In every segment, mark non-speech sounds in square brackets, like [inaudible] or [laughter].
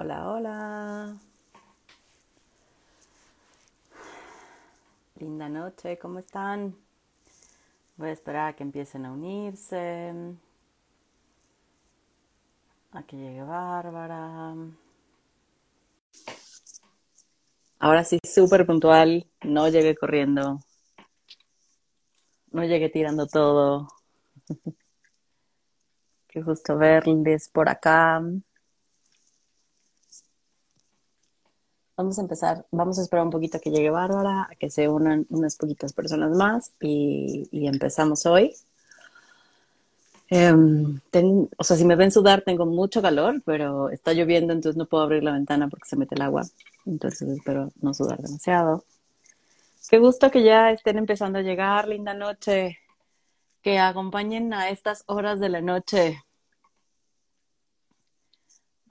Hola, hola. Linda noche, ¿cómo están? Voy a esperar a que empiecen a unirse. A que llegue Bárbara. Ahora sí, súper puntual. No llegué corriendo. No llegué tirando todo. [laughs] Qué gusto verles por acá. Vamos a empezar, vamos a esperar un poquito a que llegue Bárbara, a que se unan unas poquitas personas más y, empezamos hoy. Em, o sea, si me ven sudar, tengo mucho calor, pero está lloviendo, entonces no puedo abrir la ventana porque se mete el agua. Entonces espero no sudar demasiado. Qué gusto que ya estén empezando a llegar, linda noche. Que acompañen a estas horas de la noche.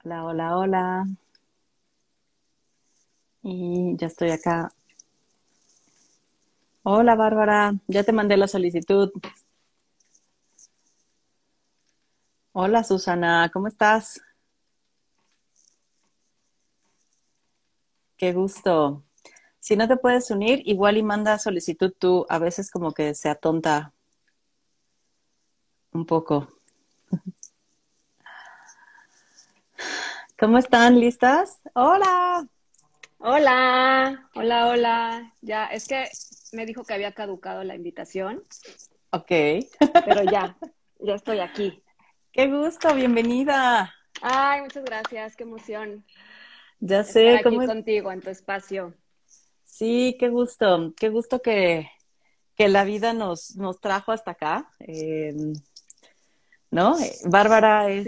Hola, hola, hola. Y ya estoy acá. Hola Bárbara, ya te mandé la solicitud. Hola Susana, ¿cómo estás? Qué gusto. Si no te puedes unir, igual y manda solicitud tú. A veces como que se atonta un poco. [laughs] ¿Cómo están? ¿Listas? Hola. Hola, hola, hola. Ya, es que me dijo que había caducado la invitación. Ok. Pero ya, ya estoy aquí. Qué gusto, bienvenida. Ay, muchas gracias, qué emoción. Ya sé, estar aquí contigo en tu espacio. Sí, qué gusto, qué gusto que, que la vida nos, nos trajo hasta acá. Eh, ¿no? Bárbara es,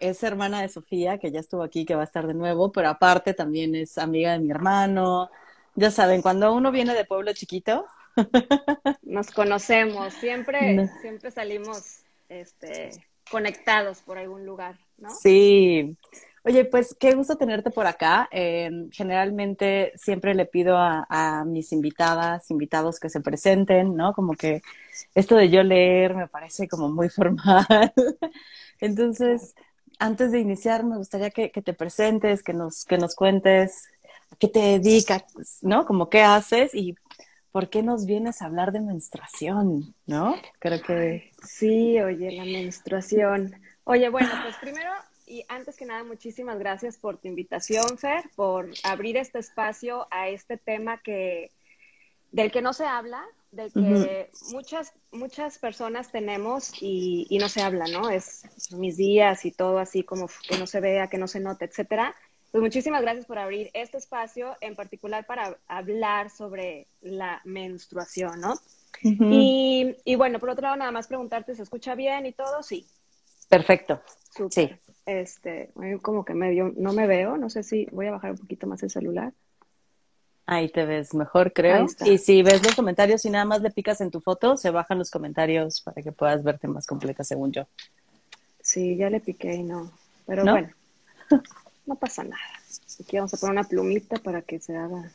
es hermana de Sofía, que ya estuvo aquí, que va a estar de nuevo, pero aparte también es amiga de mi hermano. Ya saben, cuando uno viene de pueblo chiquito. [laughs] Nos conocemos, siempre, siempre salimos este, conectados por algún lugar, ¿no? Sí, Oye, pues qué gusto tenerte por acá. Eh, generalmente siempre le pido a, mis invitadas, invitados que se presenten, ¿no? Como que esto de yo leer me parece como muy [laughs] formal. Entonces, antes de iniciar, me gustaría que, te presentes, que nos, que nos cuentes a qué te dedicas, ¿no? Como qué haces y por qué nos vienes a hablar de menstruación, ¿no? Creo que... Sí, oye, la menstruación. Oye, bueno, pues primero y antes que nada, muchísimas gracias por tu invitación, Fer, por abrir este espacio a este tema que del que no se habla, del que muchas, muchas personas tenemos y, no se habla, ¿no? Es mis días y todo así como que no se vea, que no se note, etcétera. Pues muchísimas gracias por abrir este espacio, en particular para hablar sobre la menstruación, ¿no? y, y, bueno, por otro lado, nada más preguntarte, ¿se escucha bien y todo? Sí. Perfecto. Sí. Este, como que medio, no me veo, no sé si voy a bajar un poquito más el celular. Ahí te ves mejor, creo. Y si ves los comentarios y nada más le picas en tu foto, se bajan los comentarios para que puedas verte más completa, según yo. Sí, ya le piqué y no. Pero bueno, [laughs] no pasa nada. Aquí vamos a poner una plumita para que se haga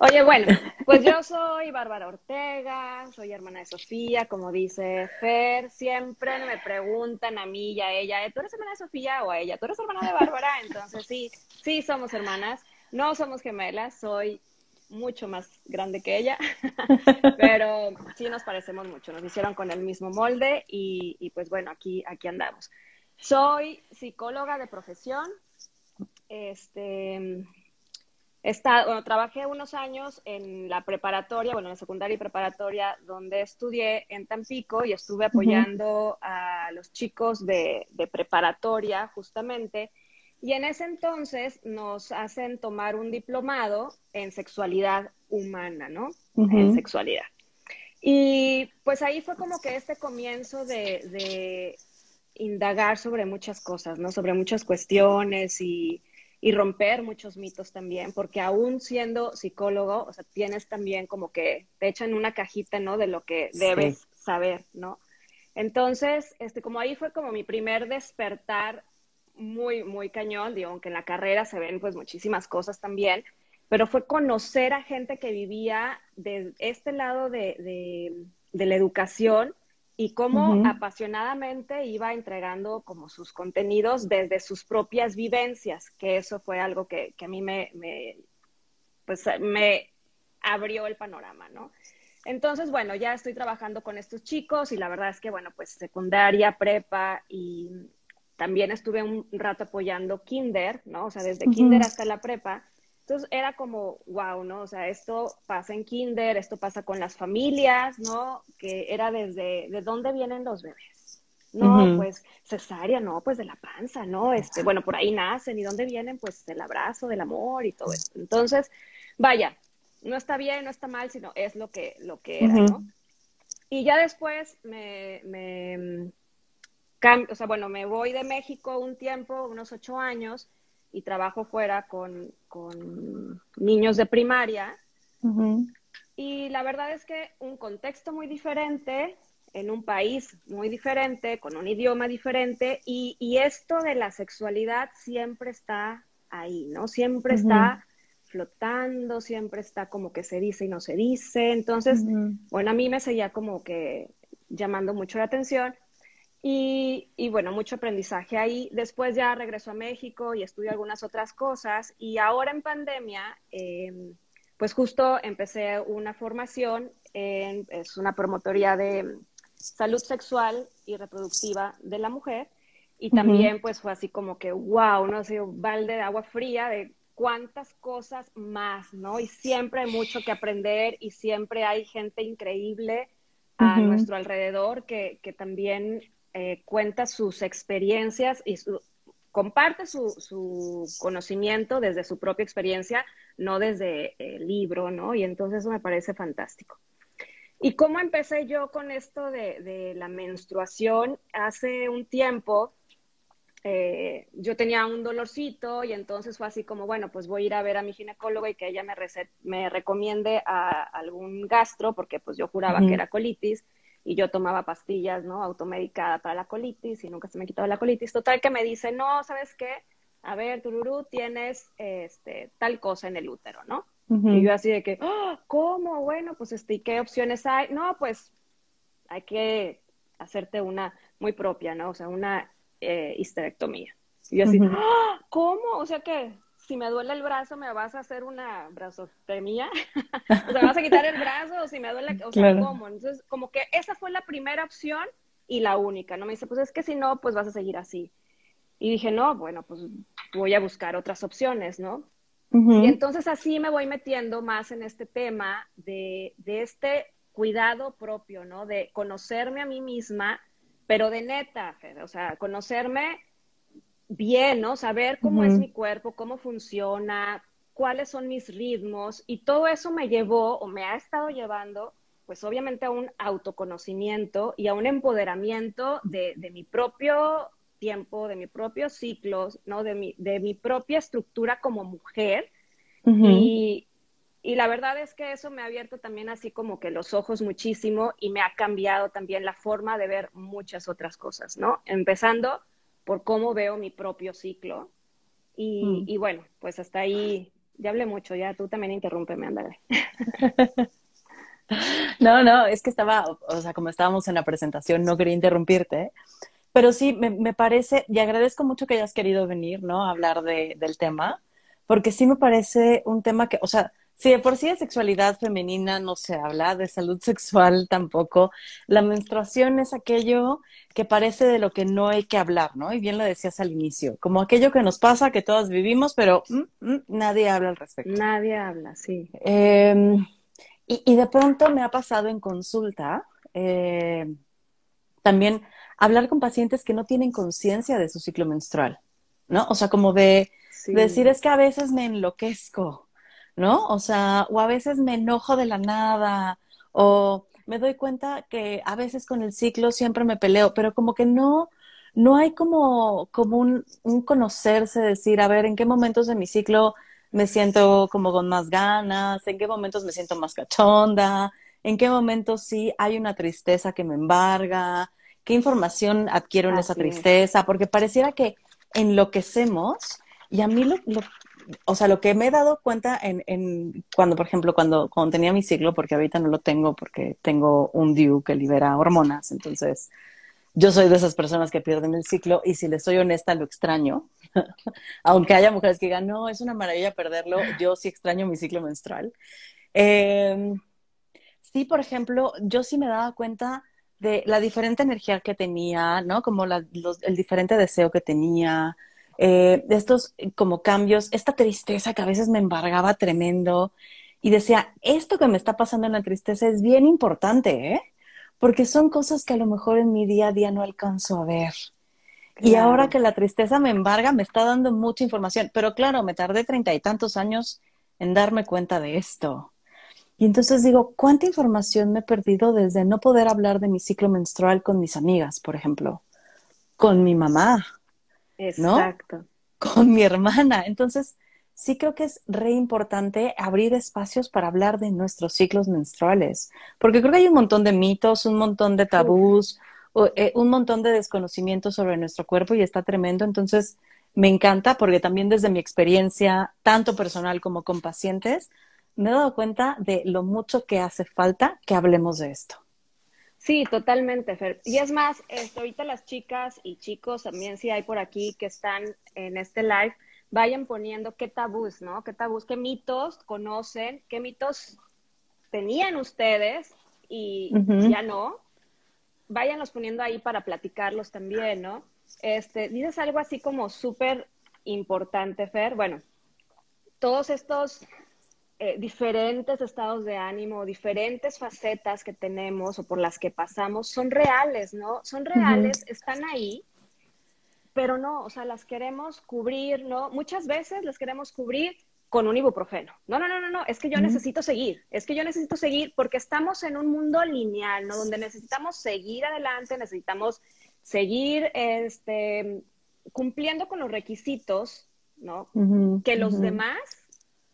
Oye, bueno, pues yo soy Bárbara Ortega, soy hermana de Sofía, como dice Fer, siempre me preguntan a mí y a ella, ¿tú eres hermana de Sofía o a ella? ¿Tú eres hermana de Bárbara? Entonces sí, sí somos hermanas, no somos gemelas, soy mucho más grande que ella, [laughs] pero sí nos parecemos mucho, nos hicieron con el mismo molde y, y pues bueno, aquí, aquí andamos. Soy psicóloga de profesión, este, bueno, trabajé unos años en la preparatoria, bueno, en la secundaria y preparatoria, donde estudié en Tampico y estuve apoyando a los chicos de, preparatoria, justamente. Y en ese entonces nos hacen tomar un diplomado en sexualidad humana, ¿no? En sexualidad. Y pues ahí fue como que este comienzo de, de indagar sobre muchas cosas, ¿no? Sobre muchas cuestiones y y romper muchos mitos también, porque aún siendo psicólogo, o sea, tienes también como que te echan una cajita, ¿no? De lo que debes saber, ¿no? Entonces, este, como ahí fue como mi primer despertar muy, muy cañón, digo, aunque en la carrera se ven pues muchísimas cosas también, pero fue conocer a gente que vivía de este lado de, de, de la educación y cómo apasionadamente iba entregando como sus contenidos desde sus propias vivencias, que eso fue algo que, a mí me, me, pues, me abrió el panorama, ¿no? Entonces, bueno, ya estoy trabajando con estos chicos y la verdad es que, bueno, pues secundaria, prepa y también estuve un rato apoyando kinder, ¿no? O sea, desde kinder hasta la prepa. Entonces era como, wow, ¿no? O sea, esto pasa en kinder, esto pasa con las familias, ¿no? Que era desde, ¿de dónde vienen los bebés? No, pues cesárea, no, pues de la panza, ¿no? Este, bueno, por ahí nacen, ¿y dónde vienen? Pues del abrazo, del amor y todo eso. Entonces, vaya, no está bien, no está mal, sino es lo que, lo que era, ¿no? Y ya después me, me o sea, bueno, me voy de México un tiempo, unos ocho años, y trabajo fuera con, con niños de primaria. Y la verdad es que un contexto muy diferente, en un país muy diferente, con un idioma diferente, y, y esto de la sexualidad siempre está ahí, ¿no? Siempre está flotando, siempre está como que se dice y no se dice. Entonces, bueno, a mí me seguía como que llamando mucho la atención. Y, y, bueno, mucho aprendizaje ahí. Después ya regreso a México y estudio algunas otras cosas. Y ahora en pandemia, em, pues justo empecé una formación, en, es una promotoría de salud sexual y reproductiva de la mujer. Y también pues fue así como que, wow, no sé, un balde de agua fría de cuántas cosas más, ¿no? Y siempre hay mucho que aprender y siempre hay gente increíble a nuestro alrededor que, que también eh, cuenta sus experiencias y comparte su, su, conocimiento desde su propia experiencia, no desde el libro, ¿no? Y entonces eso me parece fantástico. ¿Y cómo empecé yo con esto de, de la menstruación? Hace un tiempo eh, yo tenía un dolorcito y entonces fue así como, bueno, pues voy a ir a ver a mi ginecóloga y que ella me, me recomiende a algún gastro, porque pues yo juraba que era colitis y yo tomaba pastillas, ¿no? Automedicada para la colitis y nunca se me quitaba la colitis. Total que me dice, no, ¿sabes qué? A ver, Tururú, tienes este, tal cosa en el útero, ¿no? Y yo así de que, ¡Ah! ¿cómo? Bueno, pues este, ¿qué opciones hay? No, pues hay que hacerte una muy propia, ¿no? O sea, una eh, histerectomía. Y yo así, ¡Ah! ¿cómo? O sea que si me duele el brazo, ¿me vas a hacer una brazostomía? [laughs] o sea, ¿me vas a quitar el brazo? O si me duele, o sea, ¿cómo? Entonces, como que esa fue la primera opción y la única, ¿no? Me dice, pues es que si no, pues vas a seguir así. Y dije, no, bueno, pues voy a buscar otras opciones, ¿no? Y entonces así me voy metiendo más en este tema de, de este cuidado propio, ¿no? De conocerme a mí misma, pero de neta, o sea, conocerme bien, ¿no? Saber cómo es mi cuerpo, cómo funciona, cuáles son mis ritmos y todo eso me llevó o me ha estado llevando, pues obviamente a un autoconocimiento y a un empoderamiento de, mi propio tiempo, de mi propio ciclo, ¿no? De mi, de mi propia estructura como mujer. y, y la verdad es que eso me ha abierto también así como que los ojos muchísimo y me ha cambiado también la forma de ver muchas otras cosas, ¿no? Empezando por cómo veo mi propio ciclo. Y, mm. y bueno, pues hasta ahí ya hablé mucho, ya tú también interrúmpeme, ándale. [laughs] no, no, es que estaba, o sea, como estábamos en la presentación, no quería interrumpirte, pero sí, me, me parece, y agradezco mucho que hayas querido venir, ¿no? A hablar de, del tema, porque sí me parece un tema que, o sea, si de por sí de sexualidad femenina no se habla, de salud [laughs] sexual tampoco, la menstruación es aquello que parece de lo que no hay que hablar, ¿no? Y bien lo decías al inicio, como aquello que nos pasa, que todas vivimos, pero mm, mm, nadie habla al respecto. Nadie habla, sí. Em, y, de pronto me ha pasado en consulta eh, también hablar con pacientes que no tienen conciencia de su ciclo menstrual, ¿no? O sea, como de decir es que a veces me enloquezco, ¿no? O sea, o a veces me enojo de la nada, o me doy cuenta que a veces con el ciclo siempre me peleo, pero como que no, no hay como, como un, un conocerse, decir, a ver, en qué momentos de mi ciclo me siento como con más ganas, en qué momentos me siento más cachonda, en qué momentos sí hay una tristeza que me embarga, qué información adquiero en esa tristeza, porque pareciera que enloquecemos y a mí lo, o sea, lo que me he dado cuenta en, en cuando, por ejemplo, cuando, cuando tenía mi ciclo, porque ahorita no lo tengo porque tengo un DIU que libera hormonas, entonces yo soy de esas personas que pierden el ciclo y si les soy honesta lo extraño, [laughs] aunque haya mujeres que digan, no, es una maravilla perderlo, yo sí extraño mi ciclo menstrual. Eh, sí, por ejemplo, yo sí me daba cuenta de la diferente energía que tenía, ¿no? Como la, los, el diferente deseo que tenía, eh, de estos como cambios, esta tristeza que a veces me embargaba tremendo y decía, esto que me está pasando en la tristeza es bien importante, ¿eh? Porque son cosas que a lo mejor en mi día a día no alcanzo a ver. Y ahora que la tristeza me embarga, me está dando mucha información. Pero claro, me tardé treinta y tantos años en darme cuenta de esto. Y entonces digo, ¿cuánta información me he perdido desde no poder hablar de mi ciclo menstrual con mis amigas, por ejemplo? Con mi mamá, Exacto. Con mi hermana. Entonces, sí creo que es re importante abrir espacios para hablar de nuestros ciclos menstruales, porque creo que hay un montón de mitos, un montón de tabús, eh, un montón de desconocimiento sobre nuestro cuerpo y está tremendo. Entonces, me encanta porque también desde mi experiencia, tanto personal como con pacientes, me he dado cuenta de lo mucho que hace falta que hablemos de esto. Sí, totalmente, Fer. Y es más, este, ahorita las chicas y chicos también, si hay por aquí que están en este live, vayan poniendo qué tabús, ¿no? Qué tabús, qué mitos conocen, qué mitos tenían ustedes y ya no. Váyanlos poniendo ahí para platicarlos también, ¿no? Este, dices algo así como súper importante, Fer. Bueno, todos estos eh, diferentes estados de ánimo, diferentes facetas que tenemos o por las que pasamos son reales, ¿no? Son reales, están ahí, pero no, o sea, las queremos cubrir, ¿no? Muchas veces las queremos cubrir con un ibuprofeno. No, no, no, no, no, es que yo necesito seguir, es que yo necesito seguir porque estamos en un mundo lineal, ¿no? Donde necesitamos seguir adelante, necesitamos seguir este, cumpliendo con los requisitos, ¿no? que los demás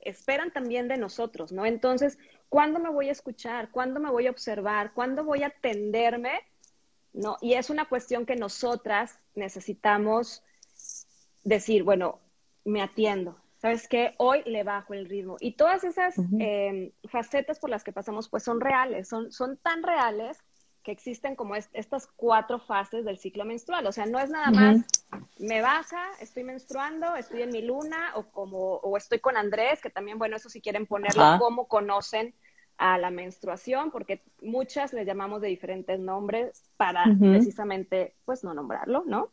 esperan también de nosotros, ¿no? Entonces, ¿cuándo me voy a escuchar? ¿Cuándo me voy a observar? ¿Cuándo voy a atenderme? ¿No? Y es una cuestión que nosotras necesitamos decir, bueno, me atiendo. ¿Sabes qué? Hoy le bajo el ritmo. Y todas esas em, facetas por las que pasamos, pues son reales, son, son tan reales que existen como estas cuatro fases del ciclo menstrual. O sea, no es nada más me baja, estoy menstruando, estoy en mi luna o como o estoy con Andrés, que también bueno, eso si quieren ponerlo cómo conocen a la menstruación, porque muchas le llamamos de diferentes nombres para precisamente pues no nombrarlo, ¿no?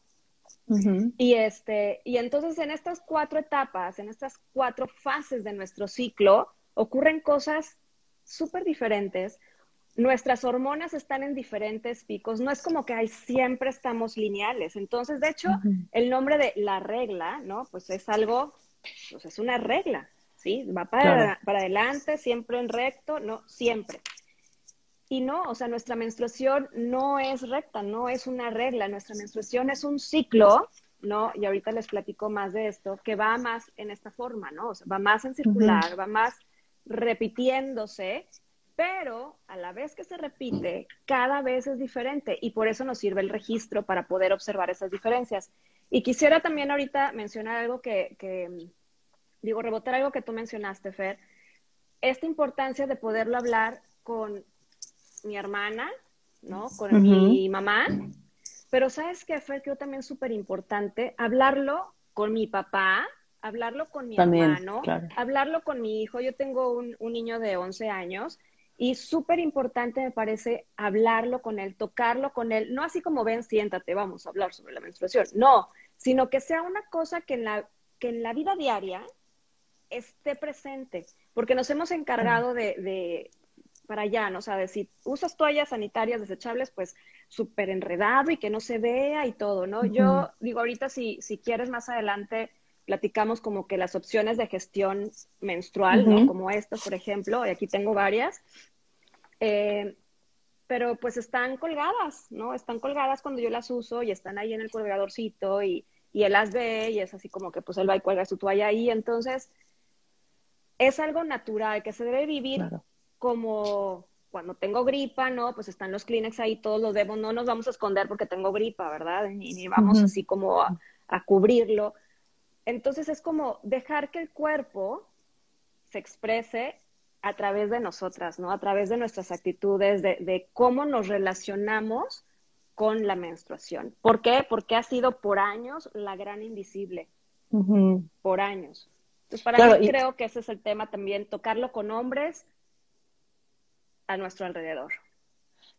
Y este, y entonces en estas cuatro etapas, en estas cuatro fases de nuestro ciclo, ocurren cosas súper diferentes nuestras hormonas están en diferentes picos, no es como que hay siempre estamos lineales. Entonces, de hecho, el nombre de la regla, ¿no? Pues es algo, pues es una regla, ¿sí? Va para, para adelante, siempre en recto, no, siempre. Y no, o sea, nuestra menstruación no es recta, no es una regla, nuestra menstruación es un ciclo, ¿no? Y ahorita les platico más de esto, que va más en esta forma, ¿no? O sea, va más en circular, va más repitiéndose pero a la vez que se repite, cada vez es diferente y por eso nos sirve el registro para poder observar esas diferencias. Y quisiera también ahorita mencionar algo que, digo, rebotar algo que tú mencionaste, Fer, esta importancia de poderlo hablar con mi hermana, ¿no? Con mi mamá, pero ¿sabes qué, Fer? Creo también súper importante hablarlo con mi papá, hablarlo con mi hermano, hablarlo con mi hijo. Yo tengo un, un niño de 11 años y súper importante me parece hablarlo con él, tocarlo con él, no así como ven, siéntate, vamos a hablar sobre la menstruación, no, sino que sea una cosa que en la, que en la vida diaria esté presente, porque nos hemos encargado de, de para allá, ¿no? O sea, de si usas toallas sanitarias desechables, pues súper enredado y que no se vea y todo, ¿no? Yo digo, ahorita si, si quieres más adelante, platicamos como que las opciones de gestión menstrual, ¿no? Como estas, por ejemplo, y aquí tengo varias. Eh, pero pues están colgadas, ¿no? Están colgadas cuando yo las uso y están ahí en el colgadorcito y, y él las ve y es así como que pues él va y cuelga su toalla ahí. Entonces, es algo natural que se debe vivir como cuando tengo gripa, ¿no? Pues están los Kleenex ahí, todos los debo, no nos vamos a esconder porque tengo gripa, ¿verdad? Ni, ni vamos así como a, a, cubrirlo Entonces es como dejar que el cuerpo se exprese a través de nosotras, ¿no? A través de nuestras actitudes, de, cómo nos relacionamos con la menstruación. ¿Por qué? Porque ha sido por años la gran invisible. Por años. Entonces, para mí creo que ese es el tema también, tocarlo con hombres a nuestro alrededor.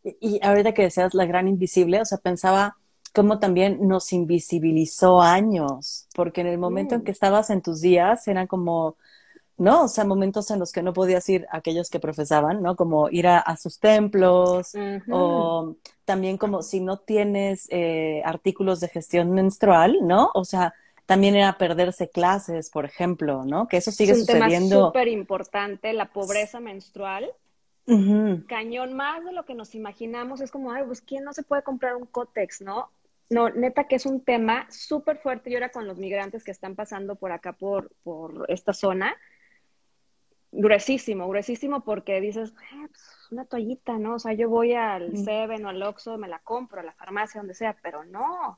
Y, ahorita que decías la gran invisible, o sea, pensaba cómo también nos invisibilizó años, porque en el momento en mm. que estabas en tus días eran como ¿no? O sea, momentos en los que no podías ir aquellos que profesaban, ¿no? Como ir a, sus templos o también como si no tienes eh, artículos de gestión menstrual, ¿no? O sea, también era perderse clases, por ejemplo, ¿no? Que eso sigue es un sucediendo. Tema súper importante, la pobreza menstrual. Cañón más de lo que nos imaginamos. Es como, ay, pues, ¿quién no se puede comprar un cótex, no? No, neta que es un tema súper fuerte. Yo era con los migrantes que están pasando por acá, por, por esta zona gruesísimo, gruesísimo porque dices, eh, pues, una toallita, ¿no? O sea, yo voy al Seven o al Oxxo, me la compro, a la farmacia, donde sea, pero no. O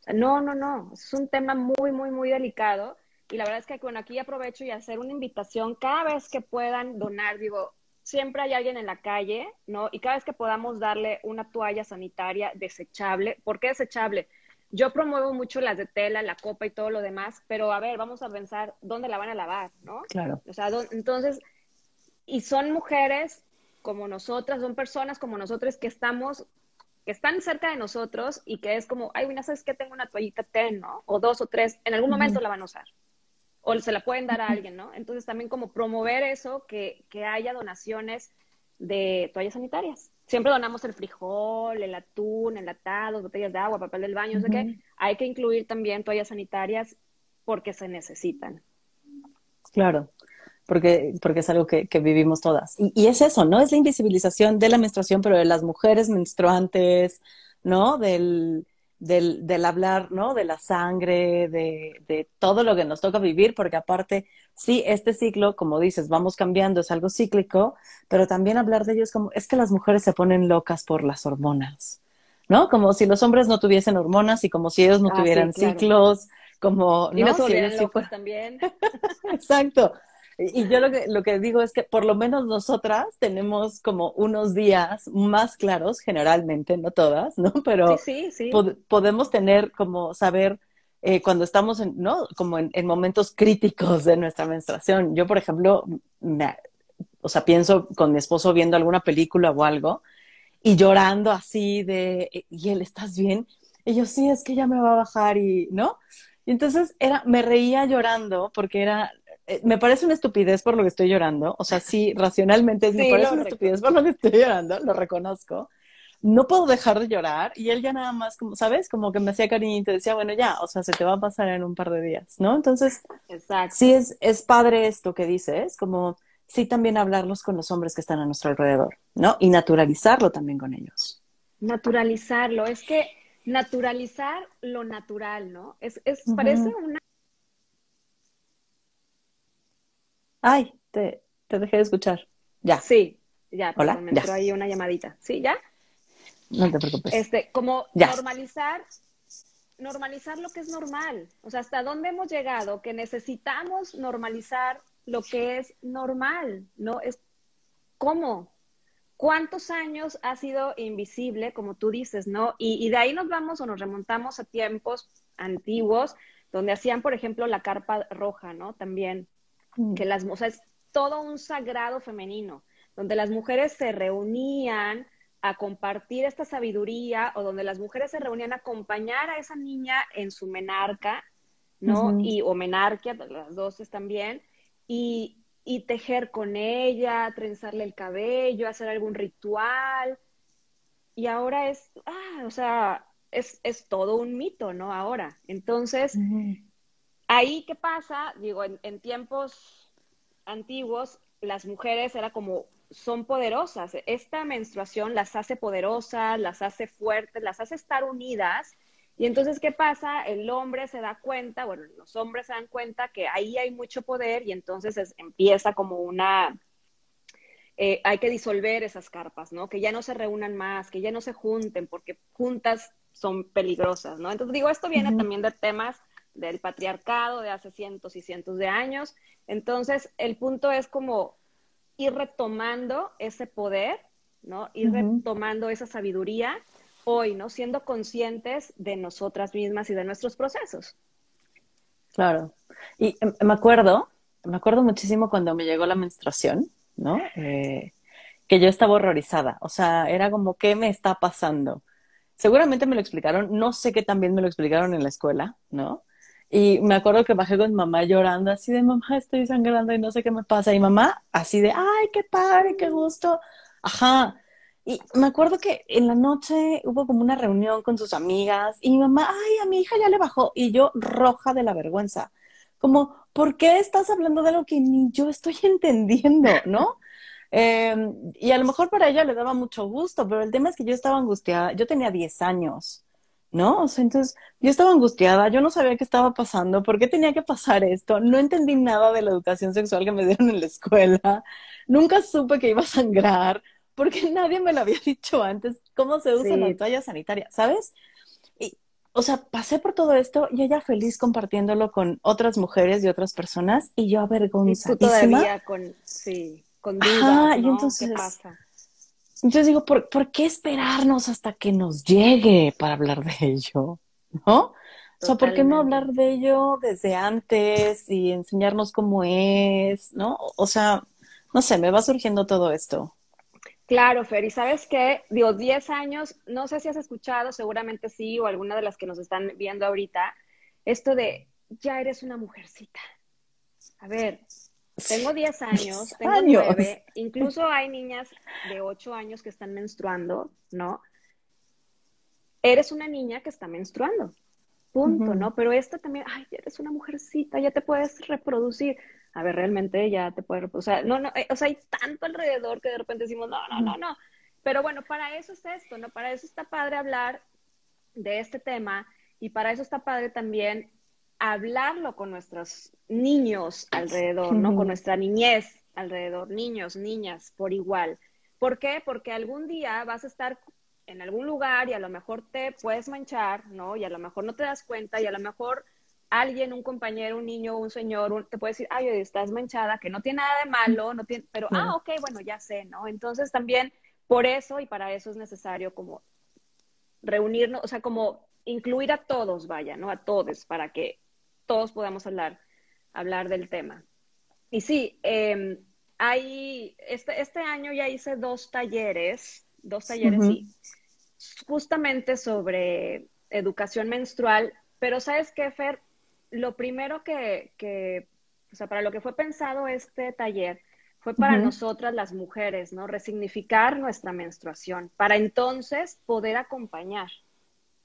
sea, no, no, no. Es un tema muy, muy, muy delicado. Y la verdad es que, bueno, aquí aprovecho y hacer una invitación cada vez que puedan donar, digo, siempre hay alguien en la calle, ¿no? Y cada vez que podamos darle una toalla sanitaria desechable, ¿por qué desechable? yo promuevo mucho las de tela, la copa y todo lo demás, pero a ver, vamos a pensar dónde la van a lavar, ¿no? Claro. O sea, entonces, y son mujeres como nosotras, son personas como nosotras que estamos, que están cerca de nosotros y que es como, ay, mira, ¿sabes qué? Tengo una toallita ten, ¿no? O dos o tres, en algún momento la van a usar. O se la pueden dar a alguien, ¿no? Entonces también como promover eso, que, que haya donaciones de toallas sanitarias siempre donamos el frijol, el atún, enlatados, botellas de agua, papel del baño, o que hay que incluir también toallas sanitarias porque se necesitan. Claro, porque, porque es algo que, vivimos todas. Y, y, es eso, ¿no? Es la invisibilización de la menstruación, pero de las mujeres menstruantes, ¿no? Del, del, del hablar, ¿no? De la sangre, de, de todo lo que nos toca vivir, porque aparte, sí, este ciclo, como dices, vamos cambiando, es algo cíclico, pero también hablar de ellos como, es que las mujeres se ponen locas por las hormonas, ¿no? Como si los hombres no tuviesen hormonas y como si ellos no ah, tuvieran ciclos, como, y ¿no? se locos también. [laughs] Exacto. Y yo lo que, lo que digo es que por lo menos nosotras tenemos como unos días más claros, generalmente, no todas, ¿no? Pero podemos tener como saber eh, cuando estamos en, ¿no? Como en, momentos críticos de nuestra menstruación. Yo, por ejemplo, o sea, pienso con mi esposo viendo alguna película o algo y llorando así de, y él, ¿estás bien? Y yo, sí, es que ya me va a bajar y, ¿no? Y entonces era, me reía llorando porque era eh, me parece una estupidez por lo que estoy llorando. O sea, sí, racionalmente me parece una estupidez por lo que estoy llorando, lo reconozco. No puedo dejar de llorar y él ya nada más, como, ¿sabes? Como que me hacía cariño y te decía, bueno, ya, o sea, se te va a pasar en un par de días, ¿no? Entonces, sí es, es padre esto que dices, como sí también hablarlos con los hombres que están a nuestro alrededor, ¿no? Y naturalizarlo también con ellos. Naturalizarlo, es que naturalizar lo natural, ¿no? Es, es parece una Ay, te, dejé de escuchar. Ya. Sí, ya. Hola. Me entró ahí una llamadita. ¿Sí, ya? No te preocupes. Este, como normalizar, normalizar lo que es normal. O sea, hasta dónde hemos llegado que necesitamos normalizar lo que es normal, ¿no? Es cómo. ¿Cuántos años ha sido invisible, como tú dices, no? Y, y de ahí nos vamos o nos remontamos a tiempos antiguos, donde hacían, por ejemplo, la carpa roja, ¿no? También. Que las, o sea, es todo un sagrado femenino, donde las mujeres se reunían a compartir esta sabiduría o donde las mujeres se reunían a acompañar a esa niña en su menarca, ¿no? Y o menarquia, las dos están bien, y, y tejer con ella, trenzarle el cabello, hacer algún ritual. Y ahora es, ah, o sea, es, es todo un mito, ¿no? Ahora. Entonces, Ahí, ¿qué pasa? Digo, en, tiempos antiguos, las mujeres era como, son poderosas. Esta menstruación las hace poderosas, las hace fuertes, las hace estar unidas. Y entonces, ¿qué pasa? El hombre se da cuenta, bueno, los hombres se dan cuenta que ahí hay mucho poder y entonces empieza como una, eh, hay que disolver esas carpas, ¿no? Que ya no se reúnan más, que ya no se junten, porque juntas son peligrosas, ¿no? Entonces digo, esto viene también de temas del patriarcado de hace cientos y cientos de años. Entonces, el punto es como ir retomando ese poder, ¿no? Ir retomando esa sabiduría hoy, ¿no? Siendo conscientes de nosotras mismas y de nuestros procesos. Claro. Y em, me acuerdo, me acuerdo muchísimo cuando me llegó la menstruación, ¿no? Eh, que yo estaba horrorizada. O sea, era como, ¿qué me está pasando? Seguramente me lo explicaron, no sé qué también me lo explicaron en la escuela, ¿no? Y me acuerdo que bajé con mamá llorando, así de mamá, estoy sangrando y no sé qué me pasa. Y mamá, así de, ay, qué padre, qué gusto. Ajá. Y me acuerdo que en la noche hubo como una reunión con sus amigas y mi mamá, ay, a mi hija ya le bajó. Y yo roja de la vergüenza. Como, ¿por qué estás hablando de algo que ni yo estoy [laughs] entendiendo, no? Em, y a lo mejor para ella le daba mucho gusto, pero el tema es que yo estaba angustiada. Yo tenía 10 años. ¿No? O sea, entonces yo estaba angustiada, yo no sabía qué estaba pasando, por qué tenía que pasar esto, no entendí nada de la educación sexual que me dieron en la escuela, nunca supe que iba a sangrar, porque nadie me lo había [laughs] dicho antes, cómo se usa la toalla sanitaria, ¿sabes? Y, o sea, pasé por todo esto y ella feliz compartiéndolo con otras mujeres y otras personas y yo avergonzadísima. Y tú todavía con, sí, con dudas, y entonces, ¿Qué pasa? Entonces digo, ¿por, qué esperarnos hasta que nos llegue para hablar de ello? ¿No? O sea, ¿por qué no hablar de ello desde antes y enseñarnos cómo es? ¿No? O sea, no sé, me va surgiendo todo esto. Claro, Fer, y sabes qué, digo, 10 años, no sé si has escuchado, seguramente sí, o alguna de las que nos están viendo ahorita, esto de, ya eres una mujercita. A ver, tengo 10 años, tengo 9, incluso hay niñas de 8 años que están menstruando, ¿no? Eres una niña que está menstruando, punto, ¿no? Pero esto también, ay, eres una mujercita, ya te puedes reproducir. A ver, realmente ya te puedes reproducir. O sea, no, no, eh, o sea, hay tanto alrededor que de repente decimos, no, no, no, no. Pero bueno, para eso es esto, ¿no? Para eso está padre hablar de este tema y para eso está padre también hablarlo con nuestros niños alrededor, ¿no? Con nuestra niñez alrededor, niños, niñas, por igual. ¿Por qué? Porque algún día vas a estar en algún lugar y a lo mejor te puedes manchar, ¿no? Y a lo mejor no te das cuenta y a lo mejor alguien, un compañero, un niño, un señor, te puede decir, ay, estás manchada, que no tiene nada de malo, no tiene, pero, ah, ok, bueno, ya sé, ¿no? Entonces también por eso y para eso es necesario como reunirnos, o sea, como incluir a todos, vaya, ¿no? A todos, para que todos podamos hablar, hablar del tema. Y sí, em, hay, este, este año ya hice dos talleres, dos talleres, sí, justamente sobre educación menstrual, pero ¿sabes qué, Fer? Lo primero que, que, o sea, para lo que fue pensado este taller fue para nosotras las mujeres, ¿no? Resignificar nuestra menstruación, para entonces poder acompañar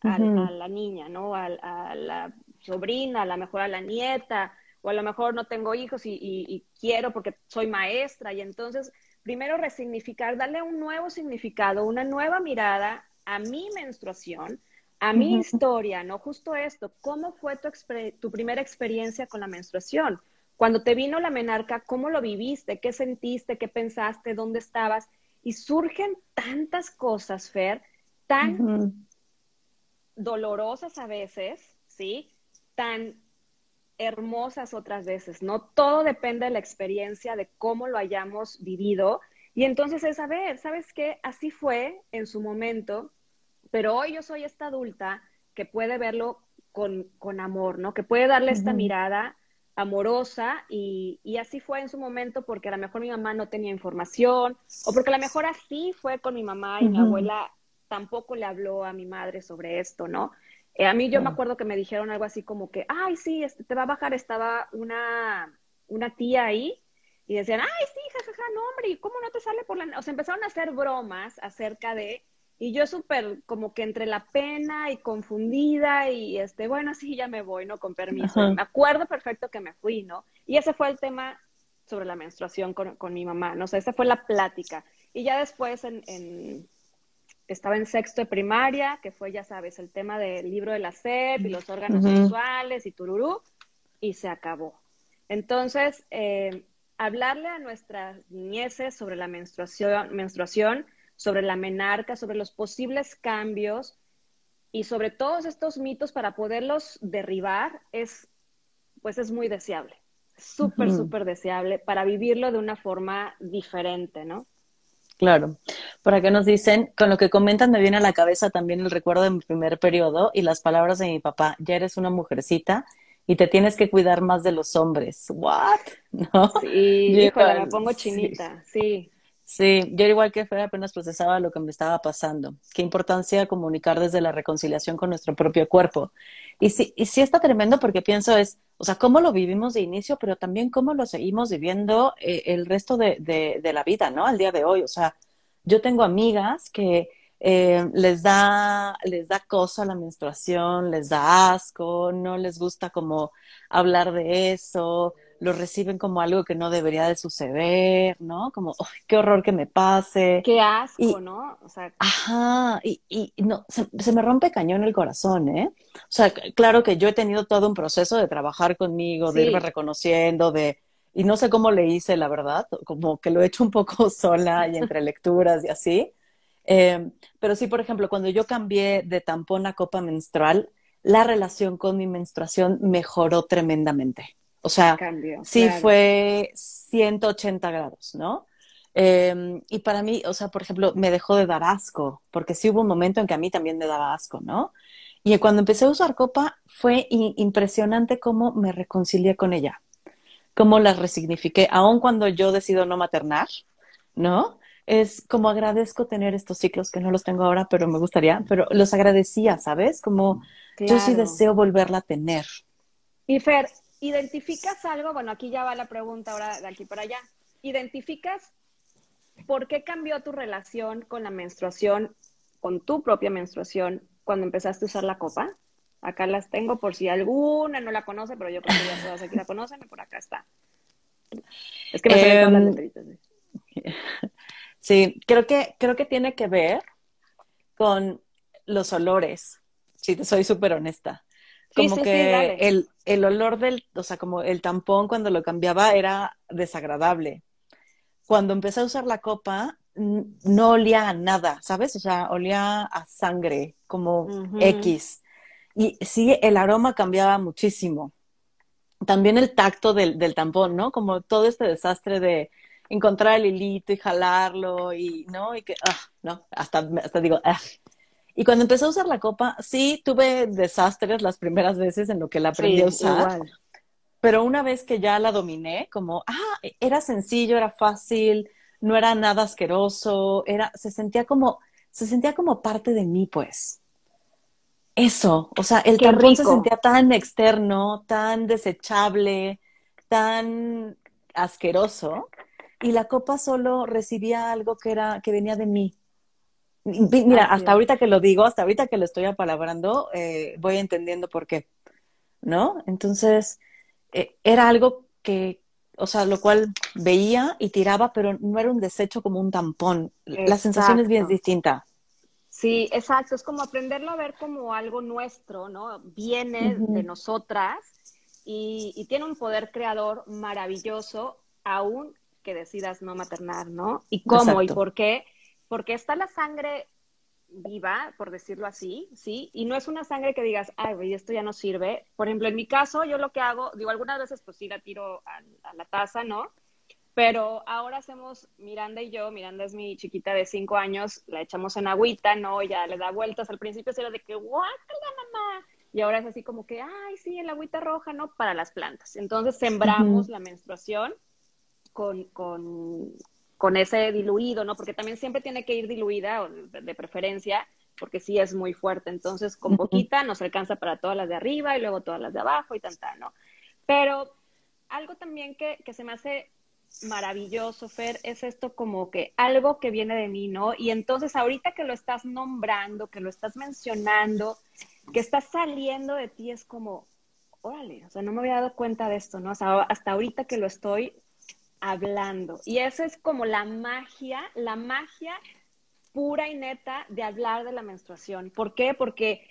a, la niña, ¿no? A, a, la sobrina, a lo mejor a la nieta, o a lo mejor no tengo hijos y, quiero porque soy maestra. Y entonces, primero resignificar, darle un nuevo significado, una nueva mirada a mi menstruación, a mi historia, ¿no? Justo esto, ¿cómo fue tu, tu primera experiencia con la menstruación? Cuando te vino la menarca, ¿cómo lo viviste? ¿Qué sentiste? ¿Qué pensaste? ¿Dónde estabas? Y surgen tantas cosas, Fer, tan dolorosas a veces, ¿sí? Tan hermosas otras veces, ¿no? Todo depende de la experiencia, de cómo lo hayamos vivido. Y entonces es, a ver, ¿sabes qué? Así fue en su momento, pero hoy yo soy esta adulta que puede verlo con, amor, ¿no? Que puede darle esta mirada amorosa y, y, así fue en su momento porque a lo mejor mi mamá no tenía información o porque a lo mejor así fue con mi mamá y mi abuela tampoco le habló a mi madre sobre esto, ¿no? Eh, a mí yo me acuerdo que me dijeron algo así como que, ay, sí, este, te va a bajar, estaba una, una tía ahí y decían, ay, sí, jajaja, no, hombre, ¿y cómo no te sale por la...? O sea, empezaron a hacer bromas acerca de... Y yo súper como que entre la pena y confundida y este, bueno, sí, ya me voy, ¿no? Con permiso. Me acuerdo perfecto que me fui, ¿no? Y ese fue el tema sobre la menstruación con, con mi mamá, ¿no? O sea, esa fue la plática. Y ya después en, en estaba en sexto de primaria, que fue, ya sabes, el tema del libro de la SEP y los órganos sexuales y tururú, y se acabó. Entonces, eh, hablarle a nuestras niñeces sobre la menstruación, menstruación, sobre la menarca, sobre los posibles cambios, y sobre todos estos mitos para poderlos derribar es, pues es muy deseable, súper, súper deseable para vivirlo de una forma diferente, ¿no? Claro. Por acá nos dicen, con lo que comentan me viene a la cabeza también el recuerdo de mi primer periodo y las palabras de mi papá, ya eres una mujercita y te tienes que cuidar más de los hombres. ¿What? [laughs] ¿No? Sí, híjole, me pongo chinita, sí. sí. Yo igual que fue apenas procesaba lo que me estaba pasando. Qué importancia comunicar desde la reconciliación con nuestro propio cuerpo. Y sí, y sí está tremendo porque pienso es, o sea, cómo lo vivimos de inicio, pero también cómo lo seguimos viviendo eh, el resto de, de, la vida, ¿no? Al día de hoy. O sea, yo tengo amigas que eh, les da, les da cosa la menstruación, les da asco, no les gusta como hablar de eso, lo reciben como algo que no debería de suceder, ¿no? Como, qué horror que me pase. Qué asco, ¿no? O sea, ajá, y, y no, se, se, me rompe cañón el corazón, ¿eh? O sea, claro que yo he tenido todo un proceso de trabajar conmigo, de irme reconociendo, de, y no sé cómo le hice, la verdad, como que lo he hecho un poco [laughs] sola y entre lecturas y así. Eh, pero sí, por ejemplo, cuando yo cambié de tampón a copa menstrual, la relación con mi menstruación mejoró tremendamente. O sea, sí fue 180 grados, ¿no? Eh, y para mí, o sea, por ejemplo, me dejó de dar asco, porque sí hubo un momento en que a mí también me daba asco, ¿no? Y cuando empecé a usar copa, fue impresionante cómo me reconcilié con ella, cómo la resignifiqué, aun cuando yo decido no maternar, ¿no? Es como agradezco tener estos ciclos que no los tengo ahora, pero me gustaría, pero los agradecía, ¿sabes? Como yo sí deseo volverla a tener. Y Fer, ¿identificas algo? Bueno, aquí ya va la pregunta ahora de aquí para allá. ¿Identificas por qué cambió tu relación con la menstruación, con tu propia menstruación, cuando empezaste a usar la copa. Acá las tengo por si alguna no la conoce, pero yo creo que ya todas aquí la conocen y por acá está. Es que me eh, las [laughs] letritas. Sí, creo que, creo que tiene que ver con los olores, si te soy súper honesta. Como que el, el olor del, o sea, como el tampón cuando lo cambiaba era desagradable. Cuando empecé a usar la copa, no olía a nada, ¿sabes? O sea, olía a sangre, como X. Y sí, el aroma cambiaba muchísimo. También el tacto del, del, tampón, ¿no? Como todo este desastre de encontrar el hilito y jalarlo y, ¿no? Y que, ah, no, hasta, hasta digo, ah. Y cuando empecé a usar la copa, sí tuve desastres las primeras veces en lo que la aprendí a usar. Pero una vez que ya la dominé, como, ah, era sencillo, era fácil, no era nada asqueroso, era, se sentía como, se sentía como parte de mí, pues. Eso, o sea, el tampón se sentía tan externo, tan desechable, tan asqueroso, y la copa solo recibía algo que era, que venía de mí. Mira, hasta ahorita que lo digo, hasta ahorita que lo estoy apalabrando, eh, voy entendiendo por qué, ¿no? Entonces, eh, era algo que, o sea, lo cual veía y tiraba, pero no era un desecho como un tampón. La sensación es bien distinta. Sí, exacto. Es como aprenderlo a ver como algo nuestro, ¿no? Viene de nosotras y, tiene un poder creador maravilloso, aún que decidas no maternar, ¿no? ¿Y cómo y por qué? Porque está la sangre viva, por decirlo así, ¿sí? Y no es una sangre que digas, ay, esto ya no sirve. Por ejemplo, en mi caso, yo lo que hago, digo, algunas veces pues sí la tiro a, la taza, ¿no? Pero ahora hacemos, Miranda y yo, Miranda es mi chiquita de cinco años, la echamos en agüita, ¿no? Ya le da vueltas. Al principio era de que, guácala, mamá. Y ahora es así como que, ay, sí, el agüita roja, ¿no? Para las plantas. Entonces sembramos la menstruación con, con, con ese diluido, ¿no? Porque también siempre tiene que ir diluida, de preferencia, porque sí es muy fuerte. Entonces, con poquita nos alcanza para todas las de arriba y luego todas las de abajo y tanta, ¿no? Pero algo también que, que se me hace maravilloso, Fer, es esto como que algo que viene de mí, ¿no? Y entonces ahorita que lo estás nombrando, que lo estás mencionando, que está saliendo de ti, es como, órale, o sea, no me había dado cuenta de esto, ¿no? O sea, hasta ahorita que lo estoy hablando. Y eso es como la magia, la magia pura y neta de hablar de la menstruación. ¿Por qué? Porque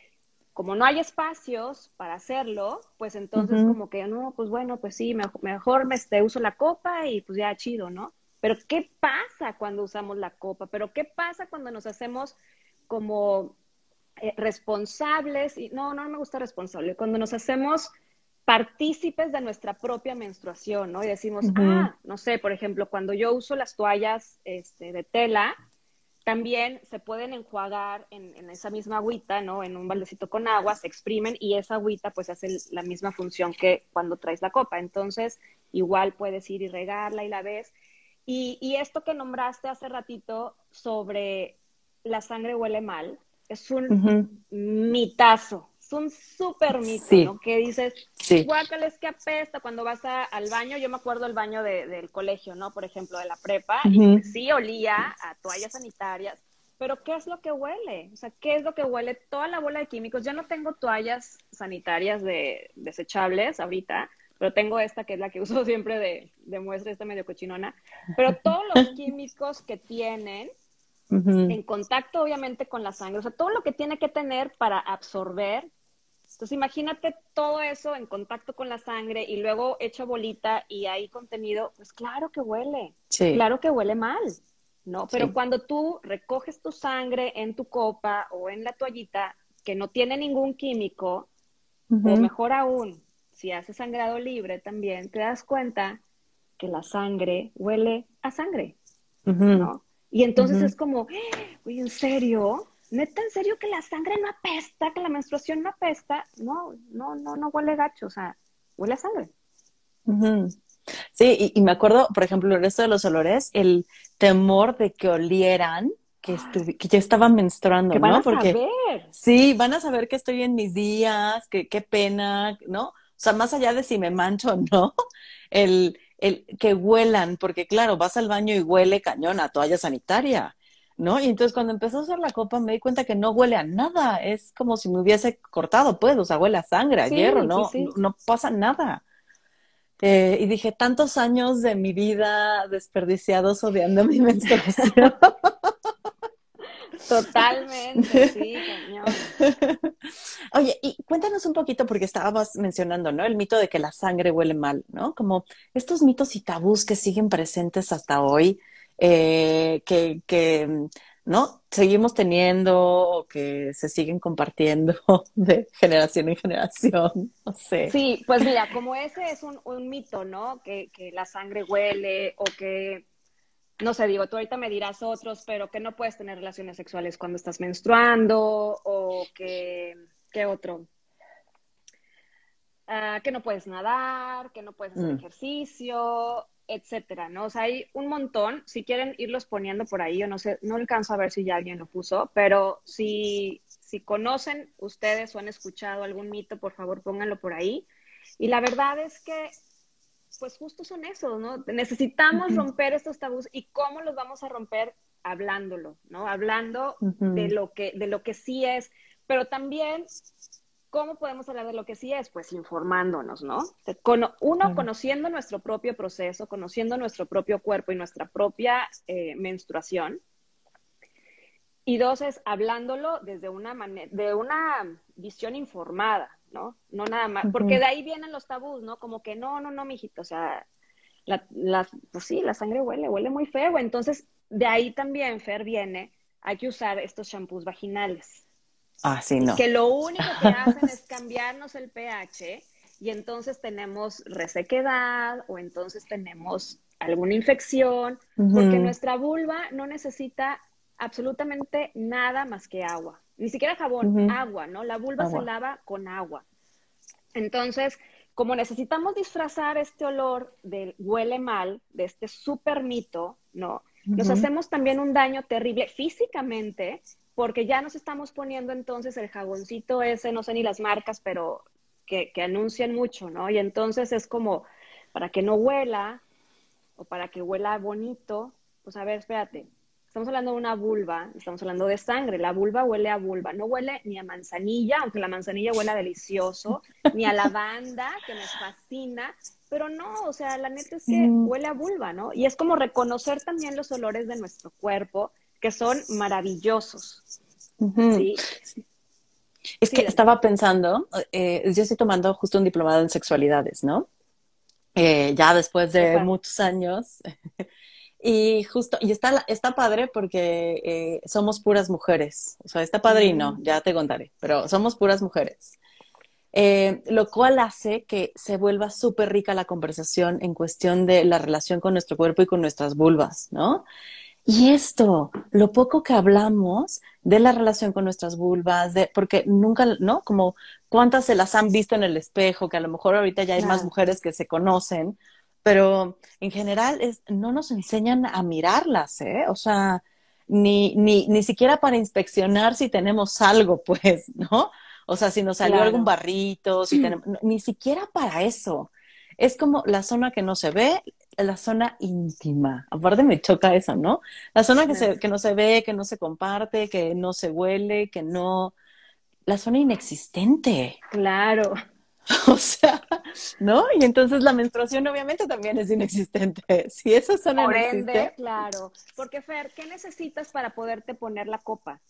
como no hay espacios para hacerlo, pues entonces como que, no, pues bueno, pues sí, mejor, me este, uso la copa y pues ya chido, ¿no? Pero ¿qué pasa cuando usamos la copa? Pero ¿qué pasa cuando nos hacemos como eh, responsables, y no, no me gusta responsable, cuando nos hacemos partícipes de nuestra propia menstruación, ¿no? Y decimos, ah, no sé, por ejemplo, cuando yo uso las toallas este, de tela, también se pueden enjuagar en, en, esa misma agüita, ¿no? En un baldecito con agua, se exprimen y esa agüita pues hace la misma función que cuando traes la copa. Entonces, igual puedes ir y regarla y la ves. Y, y esto que nombraste hace ratito sobre la sangre huele mal, es un mitazo un súper mito, ¿no? Que dices, sí. es que apesta cuando vas al baño. Yo me acuerdo el baño del colegio, ¿no? Por ejemplo, de la prepa, y sí olía a toallas sanitarias. Pero ¿qué es lo que huele? O sea, ¿qué es lo que huele? Toda la bola de químicos. Yo no tengo toallas sanitarias de desechables ahorita, pero tengo esta que es la que [laughs] uso siempre de, de muestra, esta medio cochinona. Pero todos los [laughs] químicos que tienen en contacto obviamente con la sangre, o sea, todo lo que tiene que tener para absorber entonces imagínate todo eso en contacto con la sangre y luego hecho bolita y hay contenido, pues claro que huele, claro que huele mal, ¿no? Pero cuando tú recoges tu sangre en tu copa o en la toallita que no tiene ningún químico, o mejor aún, si haces sangrado libre también, te das cuenta que la sangre huele a sangre, ¿no? Y entonces es como, uy, ¿en serio? Neta, en serio que la sangre no apesta, que la menstruación no apesta, no, no, no, no huele gacho, o sea, huele a sangre. Sí, y, me acuerdo, por ejemplo, el resto de los olores, el temor de que olieran que, que yo estaba menstruando, van ¿no? A Porque saber. sí, van a saber que estoy en mis días, que qué pena, ¿no? O sea, más allá de si me mancho o no, [laughs] el, el que huelan, porque claro, vas al baño y huele cañón a toalla sanitaria. ¿No? Y entonces cuando empezó a usar la copa me di cuenta que no huele a nada, es como si me hubiese cortado, pues, o sea, huele a sangre, a hierro, ¿no? No, pasa nada. Eh, y dije, tantos años de mi vida desperdiciados odiando mi [laughs] menstruación. Totalmente, [laughs] sí, cañón. Oye, y cuéntanos un poquito, porque estabas mencionando, ¿no? El mito de que la sangre huele mal, ¿no? Como estos mitos y tabús que siguen presentes hasta hoy, eh, que, que, ¿no? Seguimos teniendo que se siguen compartiendo [laughs] de generación en generación, [laughs] no sé. Sí, pues mira, como ese es un, un mito, ¿no? Que, que la sangre huele o que no sé, digo, tú ahorita me dirás otros, pero que no puedes tener relaciones sexuales cuando estás menstruando o que, ¿qué otro? Ah, que no puedes nadar, que no puedes hacer mm. ejercicio, etcétera, ¿no? O sea, hay un montón. Si quieren irlos poniendo por ahí, yo no sé, no alcanzo a ver si ya alguien lo puso, pero si, si conocen ustedes o han escuchado algún mito, por favor pónganlo por ahí. Y la verdad es que, pues justo son esos, ¿no? Necesitamos romper estos tabús y cómo los vamos a romper hablándolo, ¿no? Hablando de lo que, de lo que sí es, pero también ¿Cómo podemos hablar de lo que sí es? Pues informándonos, ¿no? uno, conociendo nuestro propio proceso, conociendo nuestro propio cuerpo y nuestra propia eh, menstruación. Y dos es hablándolo desde una de una visión informada, ¿no? No nada más, porque de ahí vienen los tabús, ¿no? Como que no, no, no, mijito, o sea, la, pues sí, la sangre huele, huele muy feo. Entonces, de ahí también, Fer, viene, hay que usar estos shampoos vaginales. Ah, sí, no. Que lo único que [laughs] hacen es cambiarnos el pH y entonces tenemos resequedad o entonces tenemos alguna infección, porque nuestra vulva no necesita absolutamente nada más que agua, ni siquiera jabón, agua, ¿no? La vulva se lava con agua. Entonces, como necesitamos disfrazar este olor del huele mal, de este super mito, ¿no? Nos hacemos también un daño terrible físicamente porque ya nos estamos poniendo entonces el jaboncito ese, no sé ni las marcas, pero que, anuncian mucho, ¿no? Y entonces es como, para que no huela o para que huela bonito, pues a ver, espérate, estamos hablando de una vulva, estamos hablando de sangre, la vulva huele a vulva, no huele ni a manzanilla, aunque la manzanilla huela delicioso, ni a lavanda, que nos fascina, pero no, o sea, la neta es que mm. huele a vulva, ¿no? Y es como reconocer también los olores de nuestro cuerpo que son maravillosos. ¿sí? Es que estaba pensando, eh, yo estoy tomando justo un diplomado en sexualidades, ¿no? Eh, ya después de muchos años. [laughs] Y justo, y está, está padre porque eh, somos puras mujeres. O sea, está padre y no, mm. ya te contaré, pero somos puras mujeres. Eh, lo cual hace que se vuelva súper rica la conversación en cuestión de la relación con nuestro cuerpo y con nuestras vulvas, ¿no? Y esto, lo poco que hablamos de la relación con nuestras vulvas, de, porque nunca, ¿no? Como cuántas se las han visto en el espejo, que a lo mejor ahorita ya hay más mujeres que se conocen, pero en general es, no nos enseñan a mirarlas, ¿eh? O sea, ni, ni, ni siquiera para inspeccionar si tenemos algo, [laughs] pues, ¿no? O sea, si nos salió algún barrito, si tenemos, [clears throat] ni siquiera para eso. Es como la zona que no se ve, la zona íntima. Aparte me choca eso, ¿no? La zona que, se, que no se ve, que no se comparte, que no se huele, que no... La zona inexistente. Claro. [laughs] O sea, ¿no? Y entonces la menstruación obviamente también es inexistente. [laughs] Si esa zona Por ende, claro. Porque Fer, ¿qué necesitas para poderte poner la copa?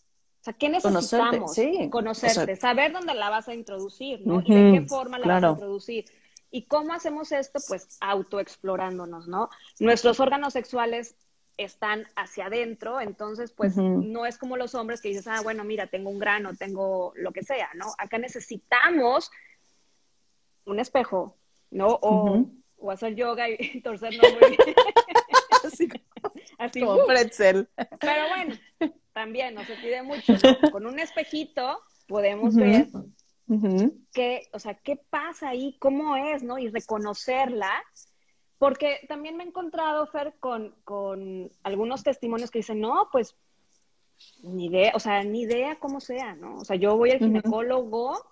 O sea, ¿qué necesitamos? sí. Conocerte, saber dónde la vas a introducir, ¿no? y de qué forma la vas a introducir. ¿Y cómo hacemos esto? Pues autoexplorándonos, ¿no? Nuestros órganos sexuales están hacia adentro, entonces pues no es como los hombres que dices, ah, bueno, mira, tengo un grano, tengo lo que sea, ¿no? Acá necesitamos un espejo, ¿no? O, o hacer yoga y [laughs] torcernos muy bien. [laughs] [laughs] así, como pretzel. Pero bueno, [laughs] también no se pide mucho, ¿no? Con un espejito podemos ver qué, o sea, qué pasa ahí, cómo es, ¿no? Y reconocerla. Porque también me he encontrado, Fer, con, con algunos testimonios que dicen, no, pues ni idea, o sea, ni idea cómo sea, ¿no? O sea, yo voy al ginecólogo,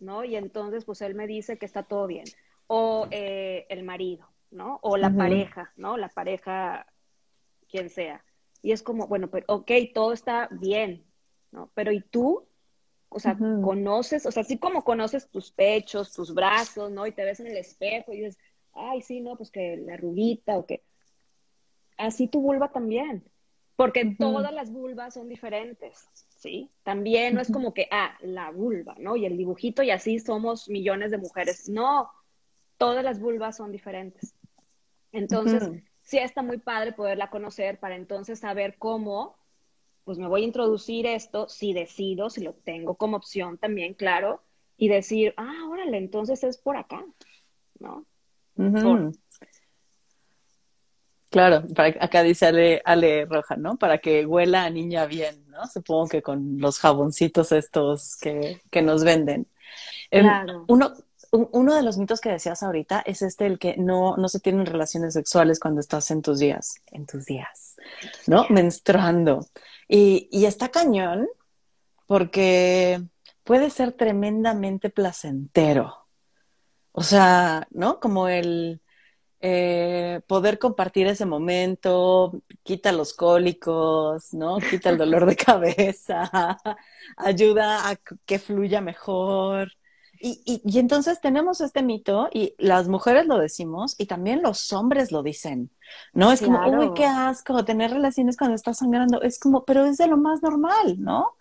¿no? Y entonces, pues él me dice que está todo bien. O eh, el marido, ¿no? O la pareja, ¿no? La pareja, quien sea. Y es como, bueno, pues, ok, todo está bien, ¿no? Pero ¿y tú? O sea, conoces, o sea, así como conoces tus pechos, tus brazos, ¿no? Y te ves en el espejo y dices, ay, sí, no, pues que la rubita o que... Así tu vulva también, porque todas las vulvas son diferentes, ¿sí? También no es como que, ah, la vulva, ¿no? Y el dibujito y así somos millones de mujeres. No, todas las vulvas son diferentes. Entonces, sí está muy padre poderla conocer para entonces saber cómo pues me voy a introducir esto, si decido, si lo tengo como opción también, claro, y decir, ah, órale, entonces es por acá, ¿no? Claro, acá dice Ale, Ale, Roja, ¿no? Para que huela a niña bien, ¿no? Supongo que con los jaboncitos estos que, que nos venden. Em, claro. uno, uno de los mitos que decías ahorita es este, el que no, no se tienen relaciones sexuales cuando estás en tus días, en tus días, ¿no? Menstruando. Y, y está cañón porque puede ser tremendamente placentero. O sea, ¿no? Como el eh, poder compartir ese momento, quita los cólicos, ¿no? Quita el dolor de [laughs] cabeza, [laughs] ayuda a que fluya mejor. Y, y, y, entonces tenemos este mito y las mujeres lo decimos y también los hombres lo dicen, ¿no? Es como, uy, qué asco tener relaciones cuando estás sangrando. Es como, pero es de lo más normal, ¿no?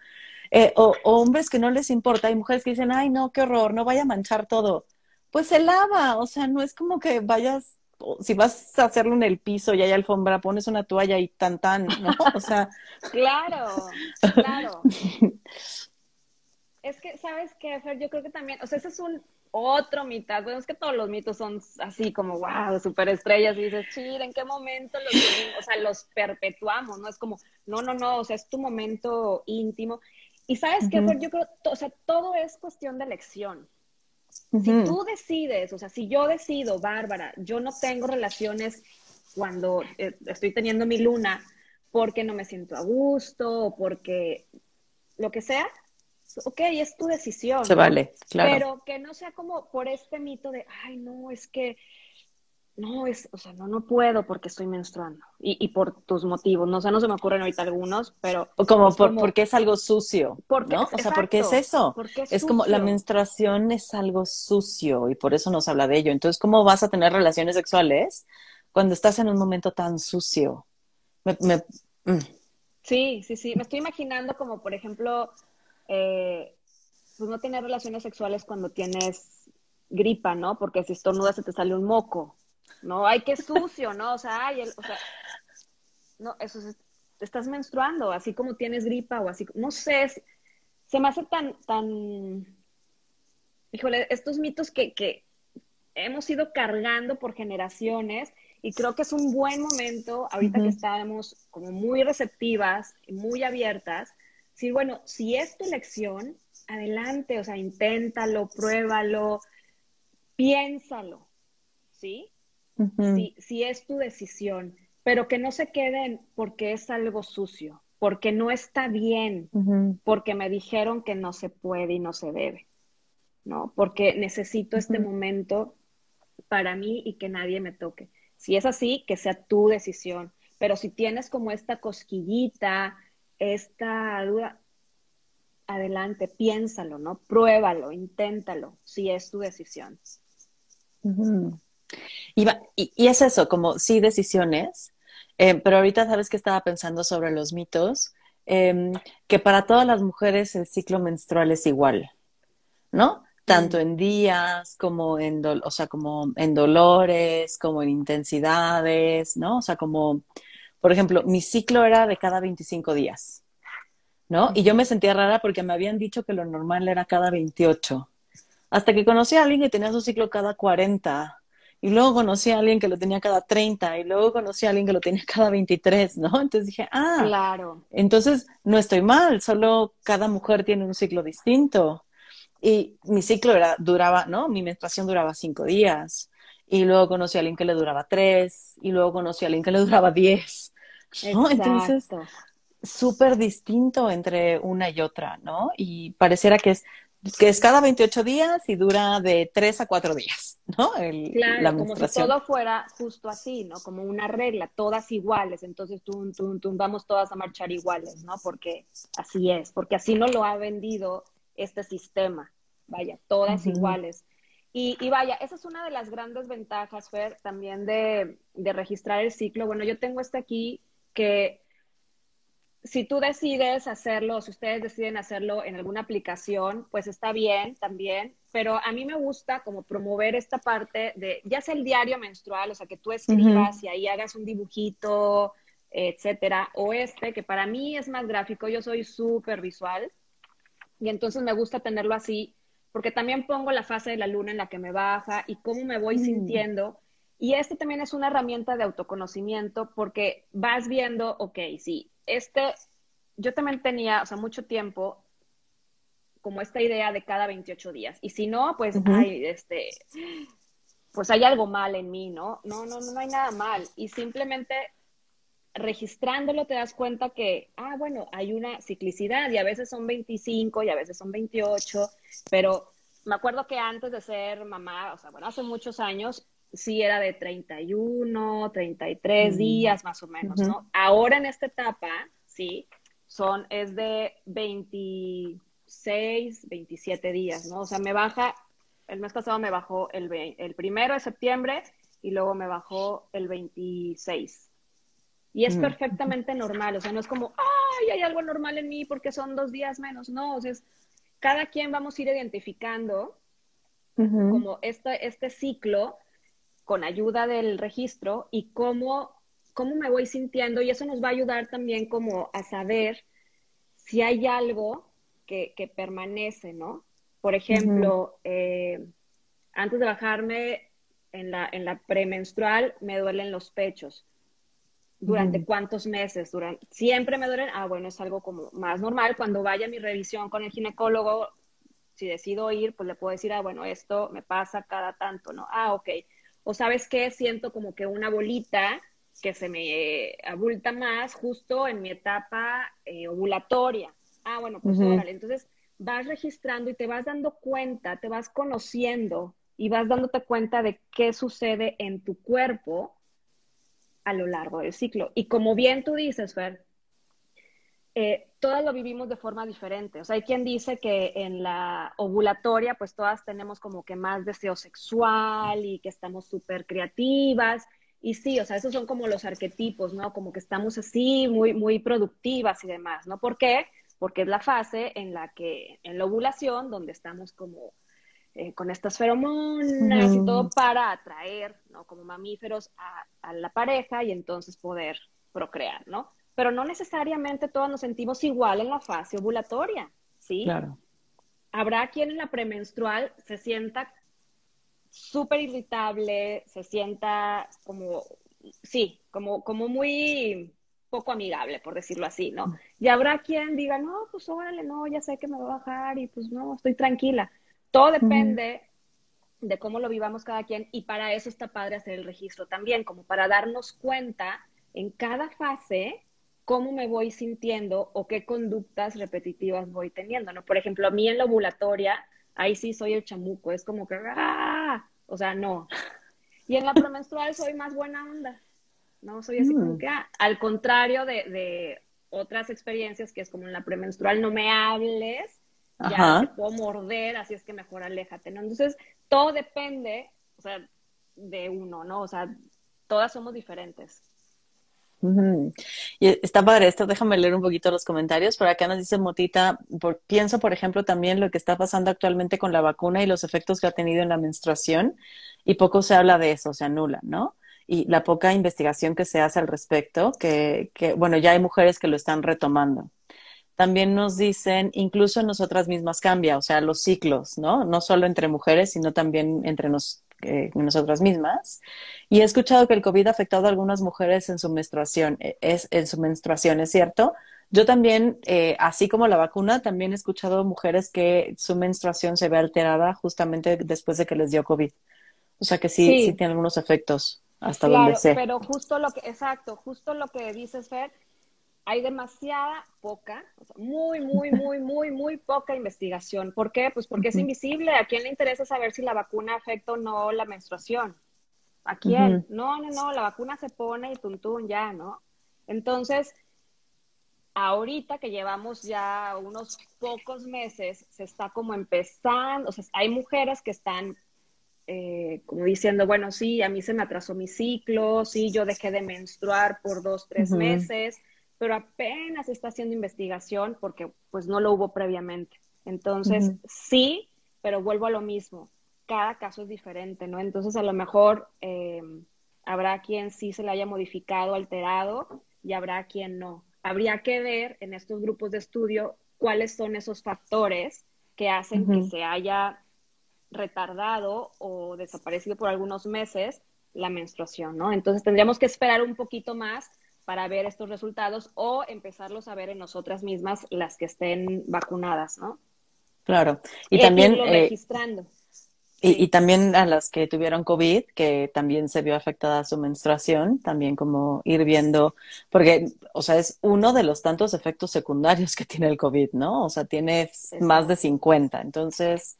Eh, o, hombres que no les importa y mujeres que dicen, ay, no, qué horror, no vaya a manchar todo. Pues se lava, o sea, no es como que vayas, si vas a hacerlo en el piso y hay alfombra, pones una toalla y tan tan, ¿no? O sea. [laughs] claro, claro. [laughs] Es que, ¿sabes qué, Fer? Yo creo que también, o sea, ese es un otro mitad. Bueno, es que todos los mitos son así como, wow, superestrellas. Y dices, chile, ¿en qué momento los, o sea, los perpetuamos? ¿No? Es como, no, no, no, o sea, es tu momento íntimo. Y ¿sabes qué, Fer? Yo creo, o sea, todo es cuestión de elección. Si tú decides, o sea, si yo decido, Bárbara, yo no tengo relaciones cuando eh, estoy teniendo mi luna porque no me siento a gusto o porque lo que sea, ok, es tu decisión. Se vale, claro. Pero que no sea como por este mito de, ay, no, es que, no, es, o sea, no, no puedo porque estoy menstruando. Y, y por tus motivos, no o sea, no se me ocurren ahorita algunos, pero... O como, por, porque es algo sucio, porque, ¿no? O sea, porque es eso. es, es como la menstruación es algo sucio y por eso nos habla de ello. Entonces, ¿cómo vas a tener relaciones sexuales cuando estás en un momento tan sucio? Me, me, mm. Sí, sí, sí. Me estoy imaginando como, por ejemplo, eh, pues no tener relaciones sexuales cuando tienes gripa, ¿no? Porque si estornudas se te sale un moco, ¿no? Ay, qué sucio, ¿no? O sea, ay, o sea, no, eso es, estás menstruando, así como tienes gripa o así, no sé, se me hace tan, tan, híjole, estos mitos que, que hemos ido cargando por generaciones y creo que es un buen momento, ahorita que estamos como muy receptivas, muy abiertas, decir, bueno, si es tu elección, adelante, o sea, inténtalo, pruébalo, piénsalo, ¿sí? si, si es tu decisión, pero que no se queden porque es algo sucio, porque no está bien, porque me dijeron que no se puede y no se debe, ¿no? Porque necesito este momento para mí y que nadie me toque. Si es así, que sea tu decisión. Pero si tienes como esta cosquillita, esta duda, adelante, piénsalo, ¿no? Pruébalo, inténtalo, si es tu decisión. y, y, es eso, como sí decisiones, eh, pero ahorita sabes que estaba pensando sobre los mitos, em, que para todas las mujeres el ciclo menstrual es igual, ¿no? tanto mm. en días como en, o sea, como en dolores, como en intensidades, ¿no? O sea, como, por ejemplo, mi ciclo era de cada 25 días, ¿no? Y yo me sentía rara porque me habían dicho que lo normal era cada 28. Hasta que conocí a alguien que tenía su ciclo cada 40. Y luego conocí a alguien que lo tenía cada 30 y luego conocí a alguien que lo tenía cada 23, ¿no? Entonces dije, ah, claro. Entonces no estoy mal, solo cada mujer tiene un ciclo distinto. Y mi ciclo era, duraba, ¿no? Mi menstruación duraba cinco días. Y luego conocí a alguien que le duraba tres. Y luego conocí a alguien que le duraba diez. ¿No? Entonces, súper distinto entre una y otra, ¿no? Y pareciera que es, que es cada 28 días y dura de tres a cuatro días, ¿no? El, claro, como si todo fuera justo así, ¿no? Como una regla, todas iguales. Entonces, tum, tum, tum, vamos todas a marchar iguales, ¿no? Porque así es, porque así no lo ha vendido este sistema. Vaya, todas iguales. Y, vaya, esa es una de las grandes ventajas, Fer, también de, registrar el ciclo. Bueno, yo tengo este aquí que si tú decides hacerlo, si ustedes deciden hacerlo en alguna aplicación, pues está bien también, pero a mí me gusta como promover esta parte de, ya sea el diario menstrual, o sea, que tú escribas y ahí hagas un dibujito, etcétera, o este, que para mí es más gráfico, yo soy súper visual, y entonces me gusta tenerlo así, porque también pongo la fase de la luna en la que me baja y cómo me voy mm. sintiendo. Y este también es una herramienta de autoconocimiento porque vas viendo, ok, sí, este, yo también tenía, o sea, mucho tiempo como esta idea de cada 28 días. Y si no, pues hay, este, pues hay algo mal en mí, ¿no? No, no, no hay nada mal. Y simplemente registrándolo te das cuenta que, ah, bueno, hay una ciclicidad y a veces son 25 y a veces son 28, pero me acuerdo que antes de ser mamá, o sea, bueno, hace muchos años, sí era de 31, 33 mm. días más o menos, ¿no? Ahora en esta etapa, sí, son, es de 26, 27 días, ¿no? O sea, me baja, el mes pasado me bajó el, el primero de septiembre y luego me bajó el 26. Y es mm. perfectamente normal, o sea, no es como, ay, hay algo normal en mí porque son dos días menos, no, o sea, es, cada quien vamos a ir identificando como este, este ciclo con ayuda del registro y cómo, cómo me voy sintiendo. Y eso nos va a ayudar también como a saber si hay algo que, que permanece, ¿no? Por ejemplo, eh, antes de bajarme en la, en la premenstrual me duelen los pechos. Durante cuántos meses, durante, siempre me duelen, ah, bueno, es algo como más normal, cuando vaya a mi revisión con el ginecólogo, si decido ir, pues le puedo decir, ah, bueno, esto me pasa cada tanto, ¿no? Ah, ok. O sabes qué, siento como que una bolita que se me abulta más justo en mi etapa eh, ovulatoria. Ah, bueno, pues órale. Entonces vas registrando y te vas dando cuenta, te vas conociendo y vas dándote cuenta de qué sucede en tu cuerpo a lo largo del ciclo. Y como bien tú dices, Fer, eh, todas lo vivimos de forma diferente. O sea, hay quien dice que en la ovulatoria, pues todas tenemos como que más deseo sexual y que estamos súper creativas. Y sí, o sea, esos son como los arquetipos, ¿no? Como que estamos así, muy, muy productivas y demás, ¿no? ¿Por qué? Porque es la fase en la que, en la ovulación, donde estamos como eh, con estas feromonas y todo para atraer, ¿no? Como mamíferos a, la pareja y entonces poder procrear, ¿no? Pero no necesariamente todos nos sentimos igual en la fase ovulatoria, ¿sí? Claro. Habrá quien en la premenstrual se sienta súper irritable, se sienta como, sí, como, como muy poco amigable, por decirlo así, ¿no? Y habrá quien diga, no, pues órale, no, ya sé que me va a bajar y pues no, estoy tranquila. Todo depende de cómo lo vivamos cada quien y para eso está padre hacer el registro también, como para darnos cuenta en cada fase cómo me voy sintiendo o qué conductas repetitivas voy teniendo, ¿no? Por ejemplo, a mí en la ovulatoria, ahí sí soy el chamuco, es como que, ¡ah! O sea, no. Y en la premenstrual soy más buena onda, ¿no? Soy así como mm. que, ah, al contrario de, de, otras experiencias que es como en la premenstrual, no me hables, ya te puedo morder, así es que mejor aléjate, ¿no? Entonces, todo depende, o sea, de uno, ¿no? O sea, todas somos diferentes. Y está padre esto, déjame leer un poquito los comentarios. Por acá nos dice Motita, por, pienso, por ejemplo, también lo que está pasando actualmente con la vacuna y los efectos que ha tenido en la menstruación, y poco se habla de eso, se anula, ¿no? Y la poca investigación que se hace al respecto, que, que bueno, ya hay mujeres que lo están retomando. También nos dicen, incluso en nosotras mismas cambia, o sea, los ciclos, ¿no? No solo entre mujeres, sino también entre nos, eh, nosotras mismas. Y he escuchado que el COVID ha afectado a algunas mujeres en su menstruación. E, es, en su menstruación, ¿es cierto? Yo también, eh, así como la vacuna, también he escuchado mujeres que su menstruación se ve alterada justamente después de que les dio COVID. O sea que sí, sí, tiene algunos efectos hasta donde sé. Pero justo lo que, exacto, justo lo que dices, Fer, hay demasiada poca, muy, muy, muy, muy, muy poca investigación. ¿Por qué? Pues porque es invisible. ¿A quién le interesa saber si la vacuna afecta o no la menstruación? ¿A quién? No, no, no, la vacuna se pone y tuntún ya, ¿no? Entonces, ahorita que llevamos ya unos pocos meses, se está como empezando, o sea, hay mujeres que están eh, como diciendo, bueno, sí, a mí se me atrasó mi ciclo, sí, yo dejé de menstruar por dos, tres meses, pero apenas está haciendo investigación porque pues no lo hubo previamente. Entonces, sí, pero vuelvo a lo mismo, cada caso es diferente, ¿no? Entonces, a lo mejor eh, habrá quien sí se le haya modificado, alterado, y habrá quien no. Habría que ver en estos grupos de estudio cuáles son esos factores que hacen que se haya retardado o desaparecido por algunos meses la menstruación, ¿no? Entonces tendríamos que esperar un poquito más para ver estos resultados o empezarlos a ver en nosotras mismas las que estén vacunadas, ¿no? Claro. Y, también... Eh, registrando. Y, y, también a las que tuvieron COVID, que también se vio afectada su menstruación, también como ir viendo, porque, o sea, es uno de los tantos efectos secundarios que tiene el COVID, ¿no? O sea, tiene más de 50. Entonces,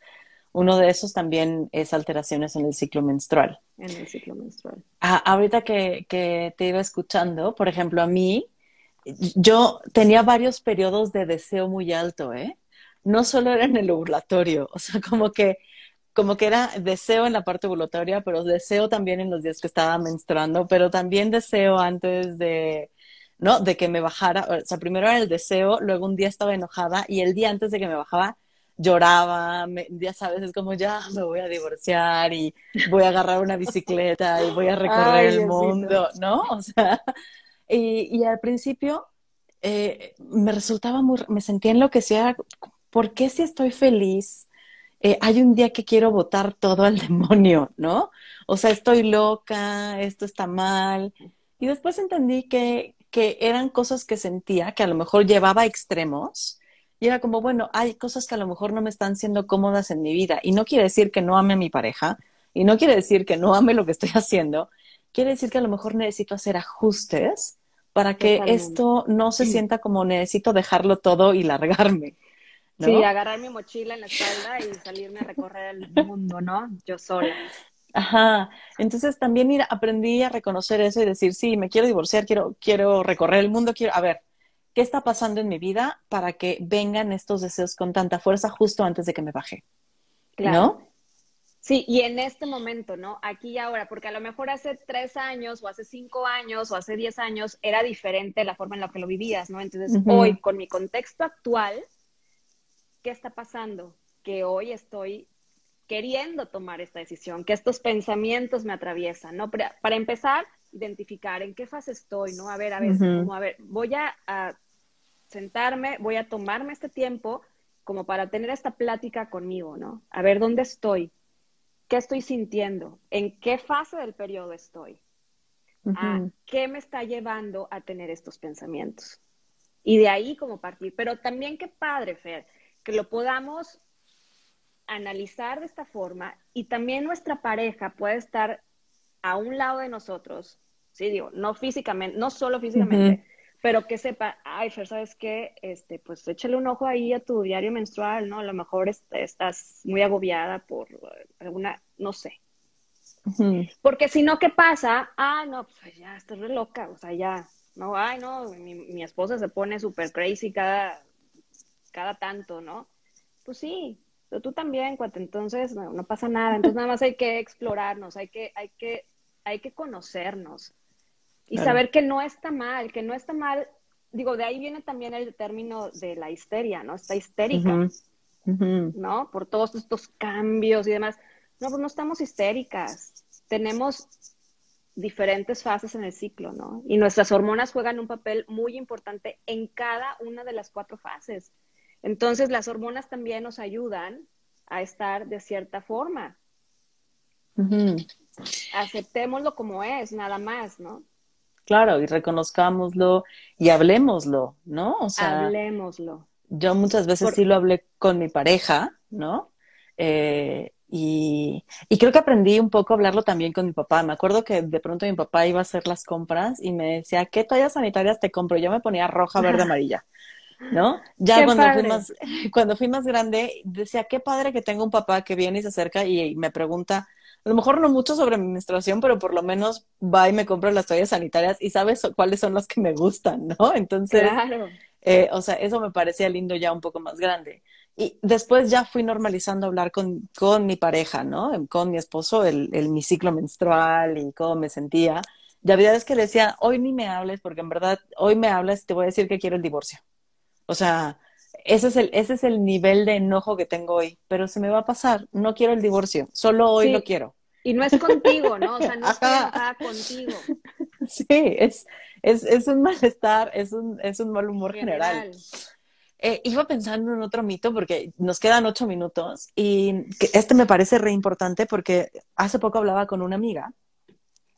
uno de esos también es alteraciones en el ciclo menstrual. En el ciclo menstrual. Ah, ahorita que, que te iba escuchando, por ejemplo, a mí, yo tenía varios periodos de deseo muy alto, ¿eh? No solo era en el ovulatorio, o sea, como que como que era deseo en la parte ovulatoria, pero deseo también en los días que estaba menstruando, pero también deseo antes de, ¿no? De que me bajara, o sea, primero era el deseo, luego un día estaba enojada y el día antes de que me bajaba lloraba, ya sabes, es como ya me voy a divorciar y voy a agarrar una bicicleta y voy a recorrer el mundo, ¿no? O sea, y, y al principio eh, me resultaba muy, me sentía enloquecida, ¿por qué si estoy feliz? Eh, hay un día que quiero votar todo al [laughs] demonio, ¿no? O sea, estoy loca, esto está mal. Y después entendí que, que eran cosas que sentía, que a lo mejor llevaba a extremos, y era como, bueno, hay cosas que a lo mejor no me están siendo cómodas en mi vida. Y no quiere decir que no ame a mi pareja, y no quiere decir que no ame lo que estoy haciendo. Quiere decir que a lo mejor necesito hacer ajustes para que esto no se sienta como necesito dejarlo todo y largarme. Sí, agarrar mi mochila en la espalda y salirme a recorrer el mundo, ¿no? Yo sola. Ajá. Entonces también ir, aprendí a reconocer eso y decir, sí, me quiero divorciar, quiero, quiero recorrer el mundo, quiero, a ver, ¿qué está pasando en mi vida para que vengan estos deseos con tanta fuerza justo antes de que me baje? Claro. Sí, y en este momento, ¿no? Aquí y ahora, porque a lo mejor hace tres años o hace cinco años o hace diez años era diferente la forma en la que lo vivías, ¿no? Entonces, hoy, con mi contexto actual, ¿qué está pasando? Que hoy estoy queriendo tomar esta decisión, que estos pensamientos me atraviesan, ¿no? Para, para empezar, identificar en qué fase estoy, ¿no? A ver, a ver, como, a ver, voy a, a, sentarme, voy a tomarme este tiempo como para tener esta plática conmigo, ¿no? A ver dónde estoy, qué estoy sintiendo, en qué fase del periodo estoy, a qué me está llevando a tener estos pensamientos. Y de ahí como partir. Pero también qué padre, Fer, que lo podamos analizar de esta forma y también nuestra pareja puede estar a un lado de nosotros, sí, digo, no físicamente, no solo físicamente, pero que sepa, ay, Fer, ¿sabes qué? Este, pues échale un ojo ahí a tu diario menstrual, ¿no? A lo mejor estás muy agobiada por alguna, no sé. Porque si no, ¿qué pasa? Ah, no, pues ya, estás re loca, o sea, ya, no, ay, no, mi, mi esposa se pone súper crazy cada, cada tanto, ¿no? Pues sí, pero tú también, cuate, entonces no, no, pasa nada, entonces nada más hay que explorarnos, hay que, hay que, hay que conocernos y saber que no está mal, que no está mal, digo, de ahí viene también el término de la histeria, ¿no? Está histérica, ¿no? Por todos estos cambios y demás. No, pues no estamos histéricas, tenemos diferentes fases en el ciclo, ¿no? Y nuestras hormonas juegan un papel muy importante en cada una de las cuatro fases. Entonces, las hormonas también nos ayudan a estar de cierta forma. Aceptémoslo como es, nada más, ¿no? Claro, y reconozcámoslo y hablemoslo, ¿no? O sea, hablemoslo. Yo muchas veces sí lo hablé con mi pareja, ¿no? Eh, y, y, creo que aprendí un poco a hablarlo también con mi papá. Me acuerdo que de pronto mi papá iba a hacer las compras y me decía, ¿qué toallas sanitarias te compro? Y yo me ponía roja, verde, [laughs] amarilla. ¿no? Ya cuando fui, más, [laughs] cuando fui más grande, decía, qué padre que tengo un papá que viene y se acerca y, me pregunta, a lo mejor no mucho sobre mi menstruación, pero por lo menos va y me compra las toallas sanitarias y sabes cuáles son las que me gustan, ¿no? [laughs] Entonces, eh, o sea, eso me parecía lindo ya un poco más grande. Y después ya fui normalizando hablar con, con mi pareja, ¿no? Con mi esposo, el, el, mi ciclo menstrual y cómo me sentía. Y había veces que le decía, hoy ni me hables, porque en verdad hoy me hablas y te voy a decir que quiero el divorcio. O sea, ese es el, ese es el nivel de enojo que tengo hoy, pero se me va a pasar, no quiero el divorcio, solo hoy lo quiero. Y no es contigo, ¿no? O sea, no enojada contigo. [laughs] Sí, es, es, es, un malestar, es un, es un mal humor general. Eh, iba pensando en otro mito porque nos quedan ocho minutos y este me parece re importante porque hace poco hablaba con una amiga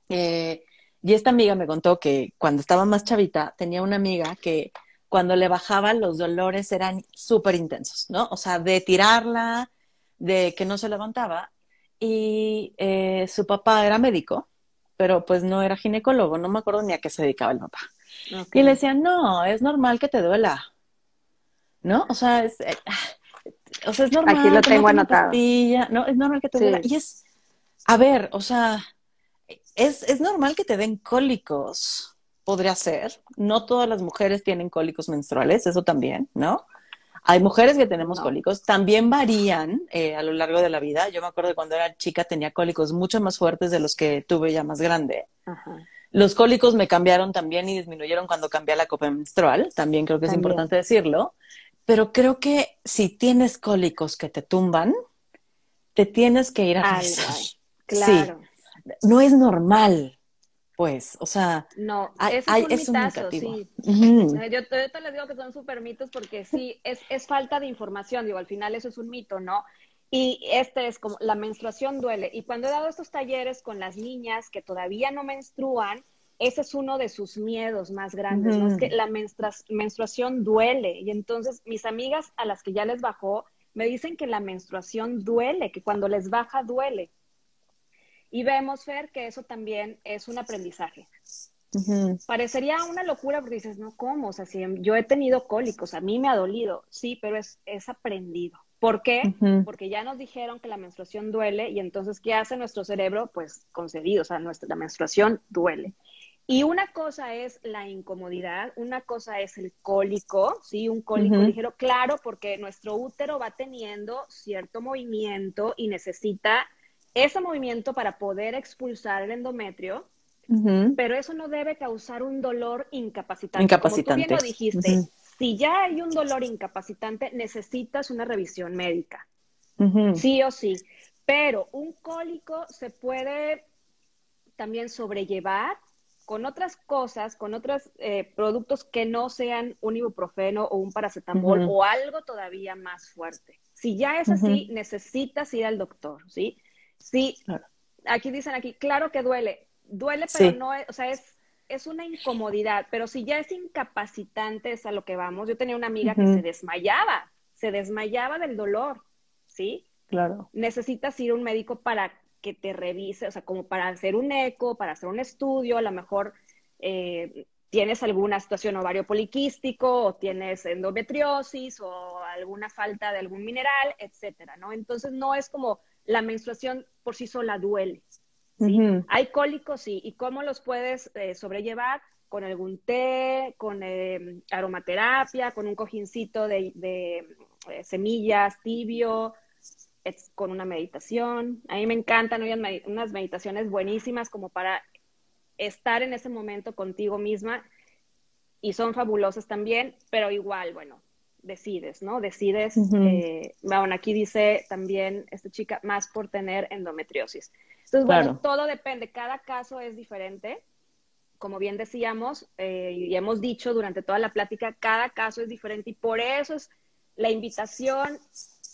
eh, y esta amiga me contó que cuando estaba más chavita tenía una amiga que cuando le bajaban los dolores eran súper intensos, ¿no? O sea, de tirarla, de que no se levantaba. Y eh, su papá era médico, pero pues no era ginecólogo, no me acuerdo ni a qué se dedicaba el papá. Y le decían, no, es normal que te duela, ¿no? O sea, es, eh, o sea, es normal. Aquí lo tengo anotado. no, es normal que te duela. Y es, a ver, o sea, es, es normal que te den cólicos podría ser. No todas las mujeres tienen cólicos menstruales, eso también, ¿no? Hay mujeres que tenemos cólicos, también varían eh, a lo largo de la vida. Yo me acuerdo que cuando era chica tenía cólicos mucho más fuertes de los que tuve ya más grande. Los cólicos me cambiaron también y disminuyeron cuando cambié la copa menstrual, también creo que es importante decirlo. Pero creo que si tienes cólicos que te tumban, te tienes que ir a revisar. Claro. No es normal pues, o sea, no, hay, es un mitazo, sí. yo, te les digo que son súper mitos porque sí, es, es falta de información, digo, al final eso es un mito, ¿no? Y este es como, la menstruación duele. Y cuando he dado estos talleres con las niñas que todavía no menstruan, ese es uno de sus miedos más grandes, ¿no? Es que la menstruación duele. Y entonces mis amigas a las que ya les bajó, me dicen que la menstruación duele, que cuando les baja duele. Y vemos, Fer, que eso también es un aprendizaje. Parecería una locura porque dices, no, ¿cómo? O sea, si yo he tenido cólicos, a mí me ha dolido, sí, pero es, es aprendido. ¿Por qué? Porque ya nos dijeron que la menstruación duele y entonces, ¿qué hace nuestro cerebro? Pues concedido, o sea, nuestra, la menstruación duele. Y una cosa es la incomodidad, una cosa es el cólico, ¿sí? Un cólico ligero, claro, porque nuestro útero va teniendo cierto movimiento y necesita ese movimiento para poder expulsar el endometrio, pero eso no debe causar un dolor incapacitante. Incapacitante. Como tú bien lo dijiste, si ya hay un dolor incapacitante, necesitas una revisión médica. Sí o sí. Pero un cólico se puede también sobrellevar con otras cosas, con otros eh, productos que no sean un ibuprofeno o un paracetamol o algo todavía más fuerte. Si ya es así, necesitas ir al doctor, ¿sí? Sí, aquí dicen aquí, claro que duele, duele, pero no, es, o sea, es, es una incomodidad, pero si ya es incapacitante, es a lo que vamos. Yo tenía una amiga que se desmayaba, se desmayaba del dolor, ¿sí? Claro. Necesitas ir a un médico para que te revise, o sea, como para hacer un eco, para hacer un estudio, a lo mejor eh, tienes alguna situación ovario poliquístico o tienes endometriosis o alguna falta de algún mineral, etcétera, ¿no? Entonces no es como la menstruación por sí sola duele. ¿sí? Hay cólicos, sí, ¿y cómo los puedes eh, sobrellevar? Con algún té, con eh, aromaterapia, con un cojincito de, semillas tibio, con una meditación. A mí me encantan unas meditaciones buenísimas como para estar en ese momento contigo misma y son fabulosas también, pero igual, bueno, decides, ¿no? Decides, eh, bueno, aquí dice también esta chica, más por tener endometriosis. Entonces, bueno, todo depende, cada caso es diferente. Como bien decíamos eh, y hemos dicho durante toda la plática, cada caso es diferente y por eso es la invitación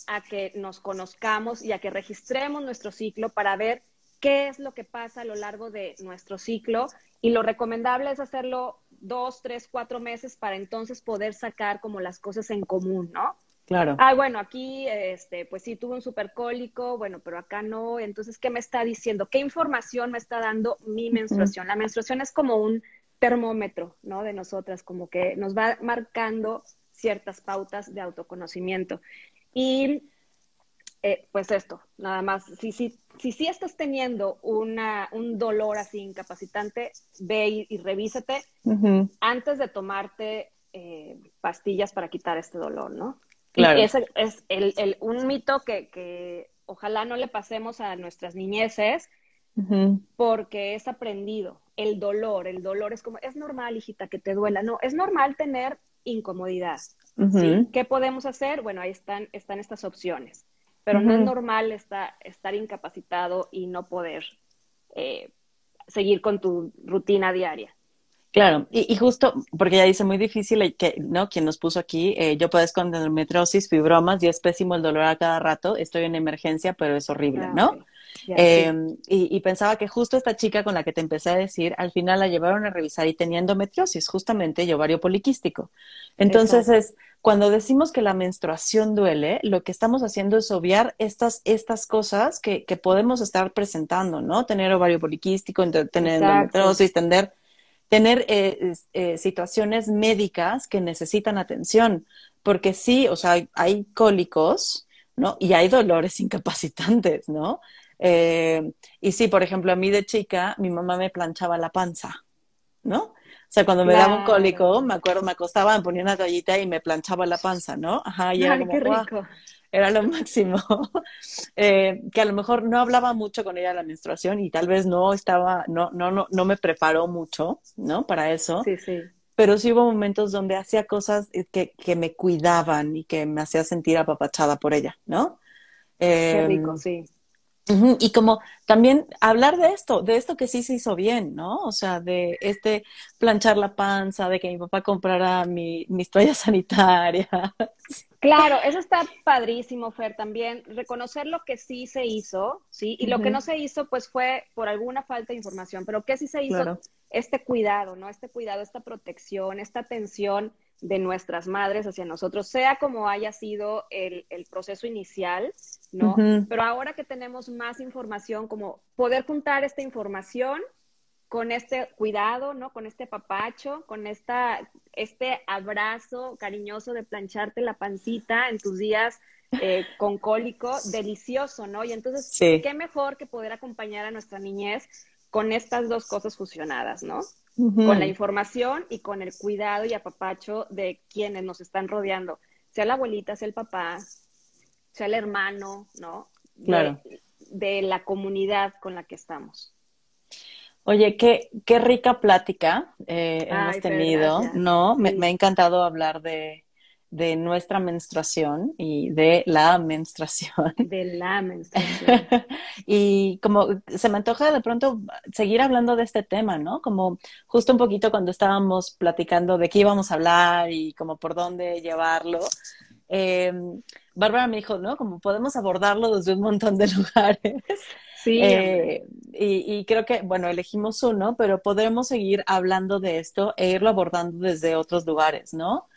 a que nos conozcamos y a que registremos nuestro ciclo para ver qué es lo que pasa a lo largo de nuestro ciclo. Y lo recomendable es hacerlo dos, tres, cuatro meses para entonces poder sacar como las cosas en común, ¿no? Claro. Ah, bueno, aquí, este, pues sí, tuve un supercólico, bueno, pero acá no. Entonces, ¿qué me está diciendo? ¿Qué información me está dando mi menstruación? La menstruación es como un termómetro, ¿no? De nosotras, como que nos va marcando ciertas pautas de autoconocimiento. Y eh, pues esto, nada más, si, si, si, si estás teniendo una, un dolor así incapacitante, ve y, revísate antes de tomarte eh, pastillas para quitar este dolor, ¿no? Claro. Y ese es el, el, un mito que, que, ojalá no le pasemos a nuestras niñeces, porque es aprendido. El dolor, el dolor es como, es normal, hijita, que te duela. No, es normal tener incomodidad. ¿Qué podemos hacer? Bueno, ahí están, están estas opciones, pero no es normal estar incapacitado y no poder eh, seguir con tu rutina diaria. Claro, y, justo porque ya dice muy difícil que, ¿no? Quien nos puso aquí, eh, yo puedo con endometriosis, fibromas y es pésimo el dolor a cada rato, estoy en emergencia, pero es horrible, ¿no? Em, y, pensaba que justo esta chica con la que te empecé a decir, al final la llevaron a revisar y tenía endometriosis, justamente y ovario poliquístico. Entonces es, cuando decimos que la menstruación duele, lo que estamos haciendo es obviar estas, estas cosas que, que podemos estar presentando, ¿no? Tener ovario poliquístico, tener endometriosis, tener tener eh, eh, situaciones médicas que necesitan atención, porque sí, o sea, hay, cólicos, ¿no? Y hay dolores incapacitantes, ¿no? Eh, y sí, por ejemplo, a mí de chica, mi mamá me planchaba la panza, ¿no? O sea, cuando me daba un cólico, me acuerdo, me acostaba, me ponía una toallita y me planchaba la panza, ¿no? Ajá, y era qué rico era lo [laughs] máximo. Eh, que a lo mejor no hablaba mucho con ella de la menstruación y tal vez no estaba, no, no, no, no me preparó mucho, ¿no? Para eso. Sí, sí. Pero sí hubo momentos donde hacía cosas que, que me cuidaban y que me hacía sentir apapachada por ella, ¿no? Qué rico, Y como también hablar de esto, de esto que sí se hizo bien, ¿no? O sea, de este planchar la panza, de que mi papá comprara mi, mis toallas [laughs] sanitarias. Claro, eso está padrísimo, Fer, también. Reconocer lo que sí se hizo, ¿sí? Y lo que no se hizo, pues fue por alguna falta de información, pero que sí se hizo este cuidado, ¿no? Este cuidado, esta protección, esta atención de nuestras madres hacia nosotros, sea como haya sido el, proceso inicial, ¿no? Pero ahora que tenemos más información, como poder juntar esta información con este cuidado, ¿no? Con este papacho, con esta, este abrazo cariñoso de plancharte la pancita en tus días eh, con cólico, delicioso, ¿no? Y entonces, qué mejor que poder acompañar a nuestra niñez con estas dos cosas fusionadas, ¿no? Con la información y con el cuidado y apapacho de quienes nos están rodeando, sea la abuelita, sea el papá, sea el hermano, ¿no? Claro. De, la comunidad con la que estamos. Oye, qué, qué rica plática eh, hemos tenido, ¿no? Me, ha encantado hablar de, de nuestra menstruación y de la menstruación. [laughs] De la menstruación. [laughs] y como se me antoja de pronto seguir hablando de este tema, ¿no? Como justo un poquito cuando estábamos platicando de qué íbamos a hablar y como por dónde llevarlo. Eh, Bárbara me dijo, ¿no? Como podemos abordarlo desde un montón de [laughs] lugares. Sí. Eh, y, y, creo que, bueno, elegimos uno, pero podremos seguir hablando de esto e irlo abordando desde otros lugares, ¿no?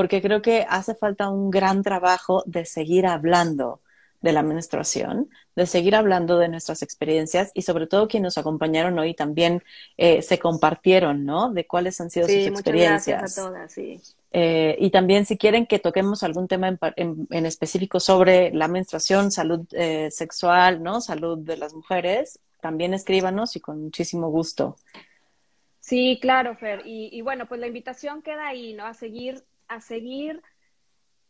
Porque creo que hace falta un gran trabajo de seguir hablando de la menstruación, de seguir hablando de nuestras experiencias y sobre todo quienes nos acompañaron hoy también eh, se compartieron, ¿no? De cuáles han sido sí, sus experiencias. Muchas gracias a todas, sí. Eh, y también si quieren que toquemos algún tema en, en, en específico sobre la menstruación, salud eh, sexual, ¿no? Salud de las mujeres, también escríbanos y con muchísimo gusto. Sí, claro, Fer. Y, y bueno, pues la invitación queda ahí, ¿no? A seguir, a seguir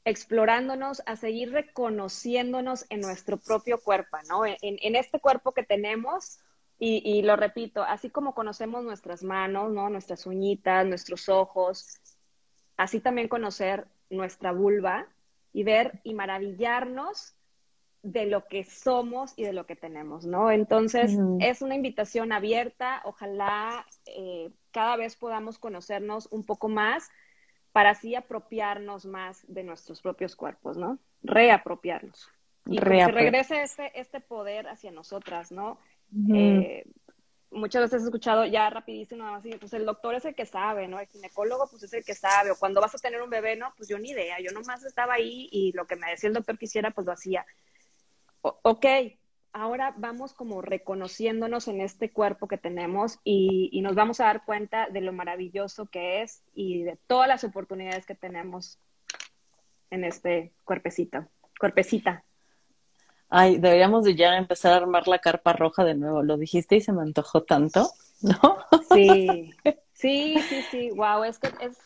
explorándonos, a seguir reconociéndonos en nuestro propio cuerpo, ¿no? En, en este cuerpo que tenemos, y, y, lo repito, así como conocemos nuestras manos, ¿no? Nuestras uñitas, nuestros ojos, así también conocer nuestra vulva y ver y maravillarnos de lo que somos y de lo que tenemos, ¿no? Entonces, uh -huh. es una invitación abierta, ojalá eh, cada vez podamos conocernos un poco más para así apropiarnos más de nuestros propios cuerpos, ¿no? Reapropiarnos. Y Reapro que regrese este, este poder hacia nosotras, ¿no? Eh, muchas veces he escuchado ya rapidísimo, así, pues el doctor es el que sabe, ¿no? El ginecólogo, pues es el que sabe, o cuando vas a tener un bebé, no, pues yo ni idea, yo nomás estaba ahí y lo que me decía el doctor que hiciera, pues lo hacía. O ok, ahora vamos como reconociéndonos en este cuerpo que tenemos y, y, nos vamos a dar cuenta de lo maravilloso que es y de todas las oportunidades que tenemos en este cuerpecito, cuerpecita. Ay, deberíamos de ya empezar a armar la carpa roja de nuevo. Lo dijiste y se me antojó tanto, ¿no? Sí, [laughs] sí, sí, sí. Wow, es que es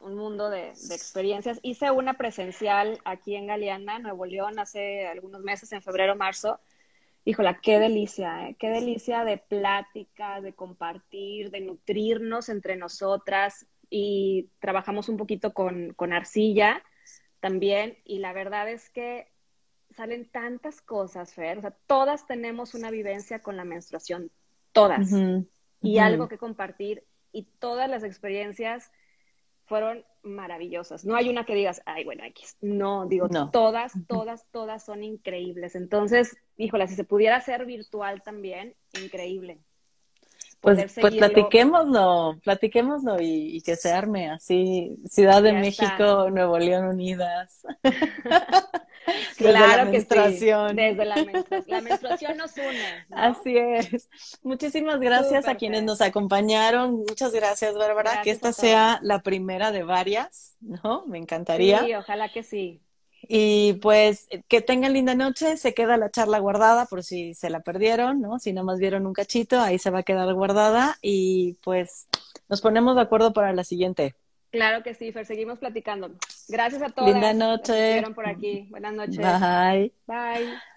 un mundo de, de, experiencias. Hice una presencial aquí en Galeana, Nuevo León, hace algunos meses, en febrero, marzo. Híjola, qué delicia, ¿eh? qué delicia de plática, de compartir, de nutrirnos entre nosotras. Y trabajamos un poquito con, con arcilla también. Y la verdad es que salen tantas cosas, Fer. O sea, todas tenemos una vivencia con la menstruación, todas. Uh -huh. Y uh -huh. algo que compartir. Y todas las experiencias fueron maravillosas. No hay una que digas, ay, bueno, X. No, digo, no. todas, todas, todas son increíbles. Entonces, híjola, si se pudiera hacer virtual también, increíble. Pues, pues platiquémoslo, platiquémoslo y, y, que se arme así, Ciudad de ya México, está. Nuevo León Unidas. [laughs] claro que sí. Desde la menstruación. La menstruación nos une. ¿no? Así es. Muchísimas gracias Súper a quienes nos acompañaron. Muchas gracias, Bárbara. Gracias que esta sea la primera de varias, ¿no? Me encantaría. Sí, ojalá que sí. Y pues que tengan linda noche, se queda la charla guardada por si se la perdieron, ¿no? Si nada más vieron un cachito, ahí se va a quedar guardada y pues nos ponemos de acuerdo para la siguiente. Claro que sí, Fer, seguimos platicando. Gracias a todos. Linda noche. por aquí. Buenas noches. Bye. Bye.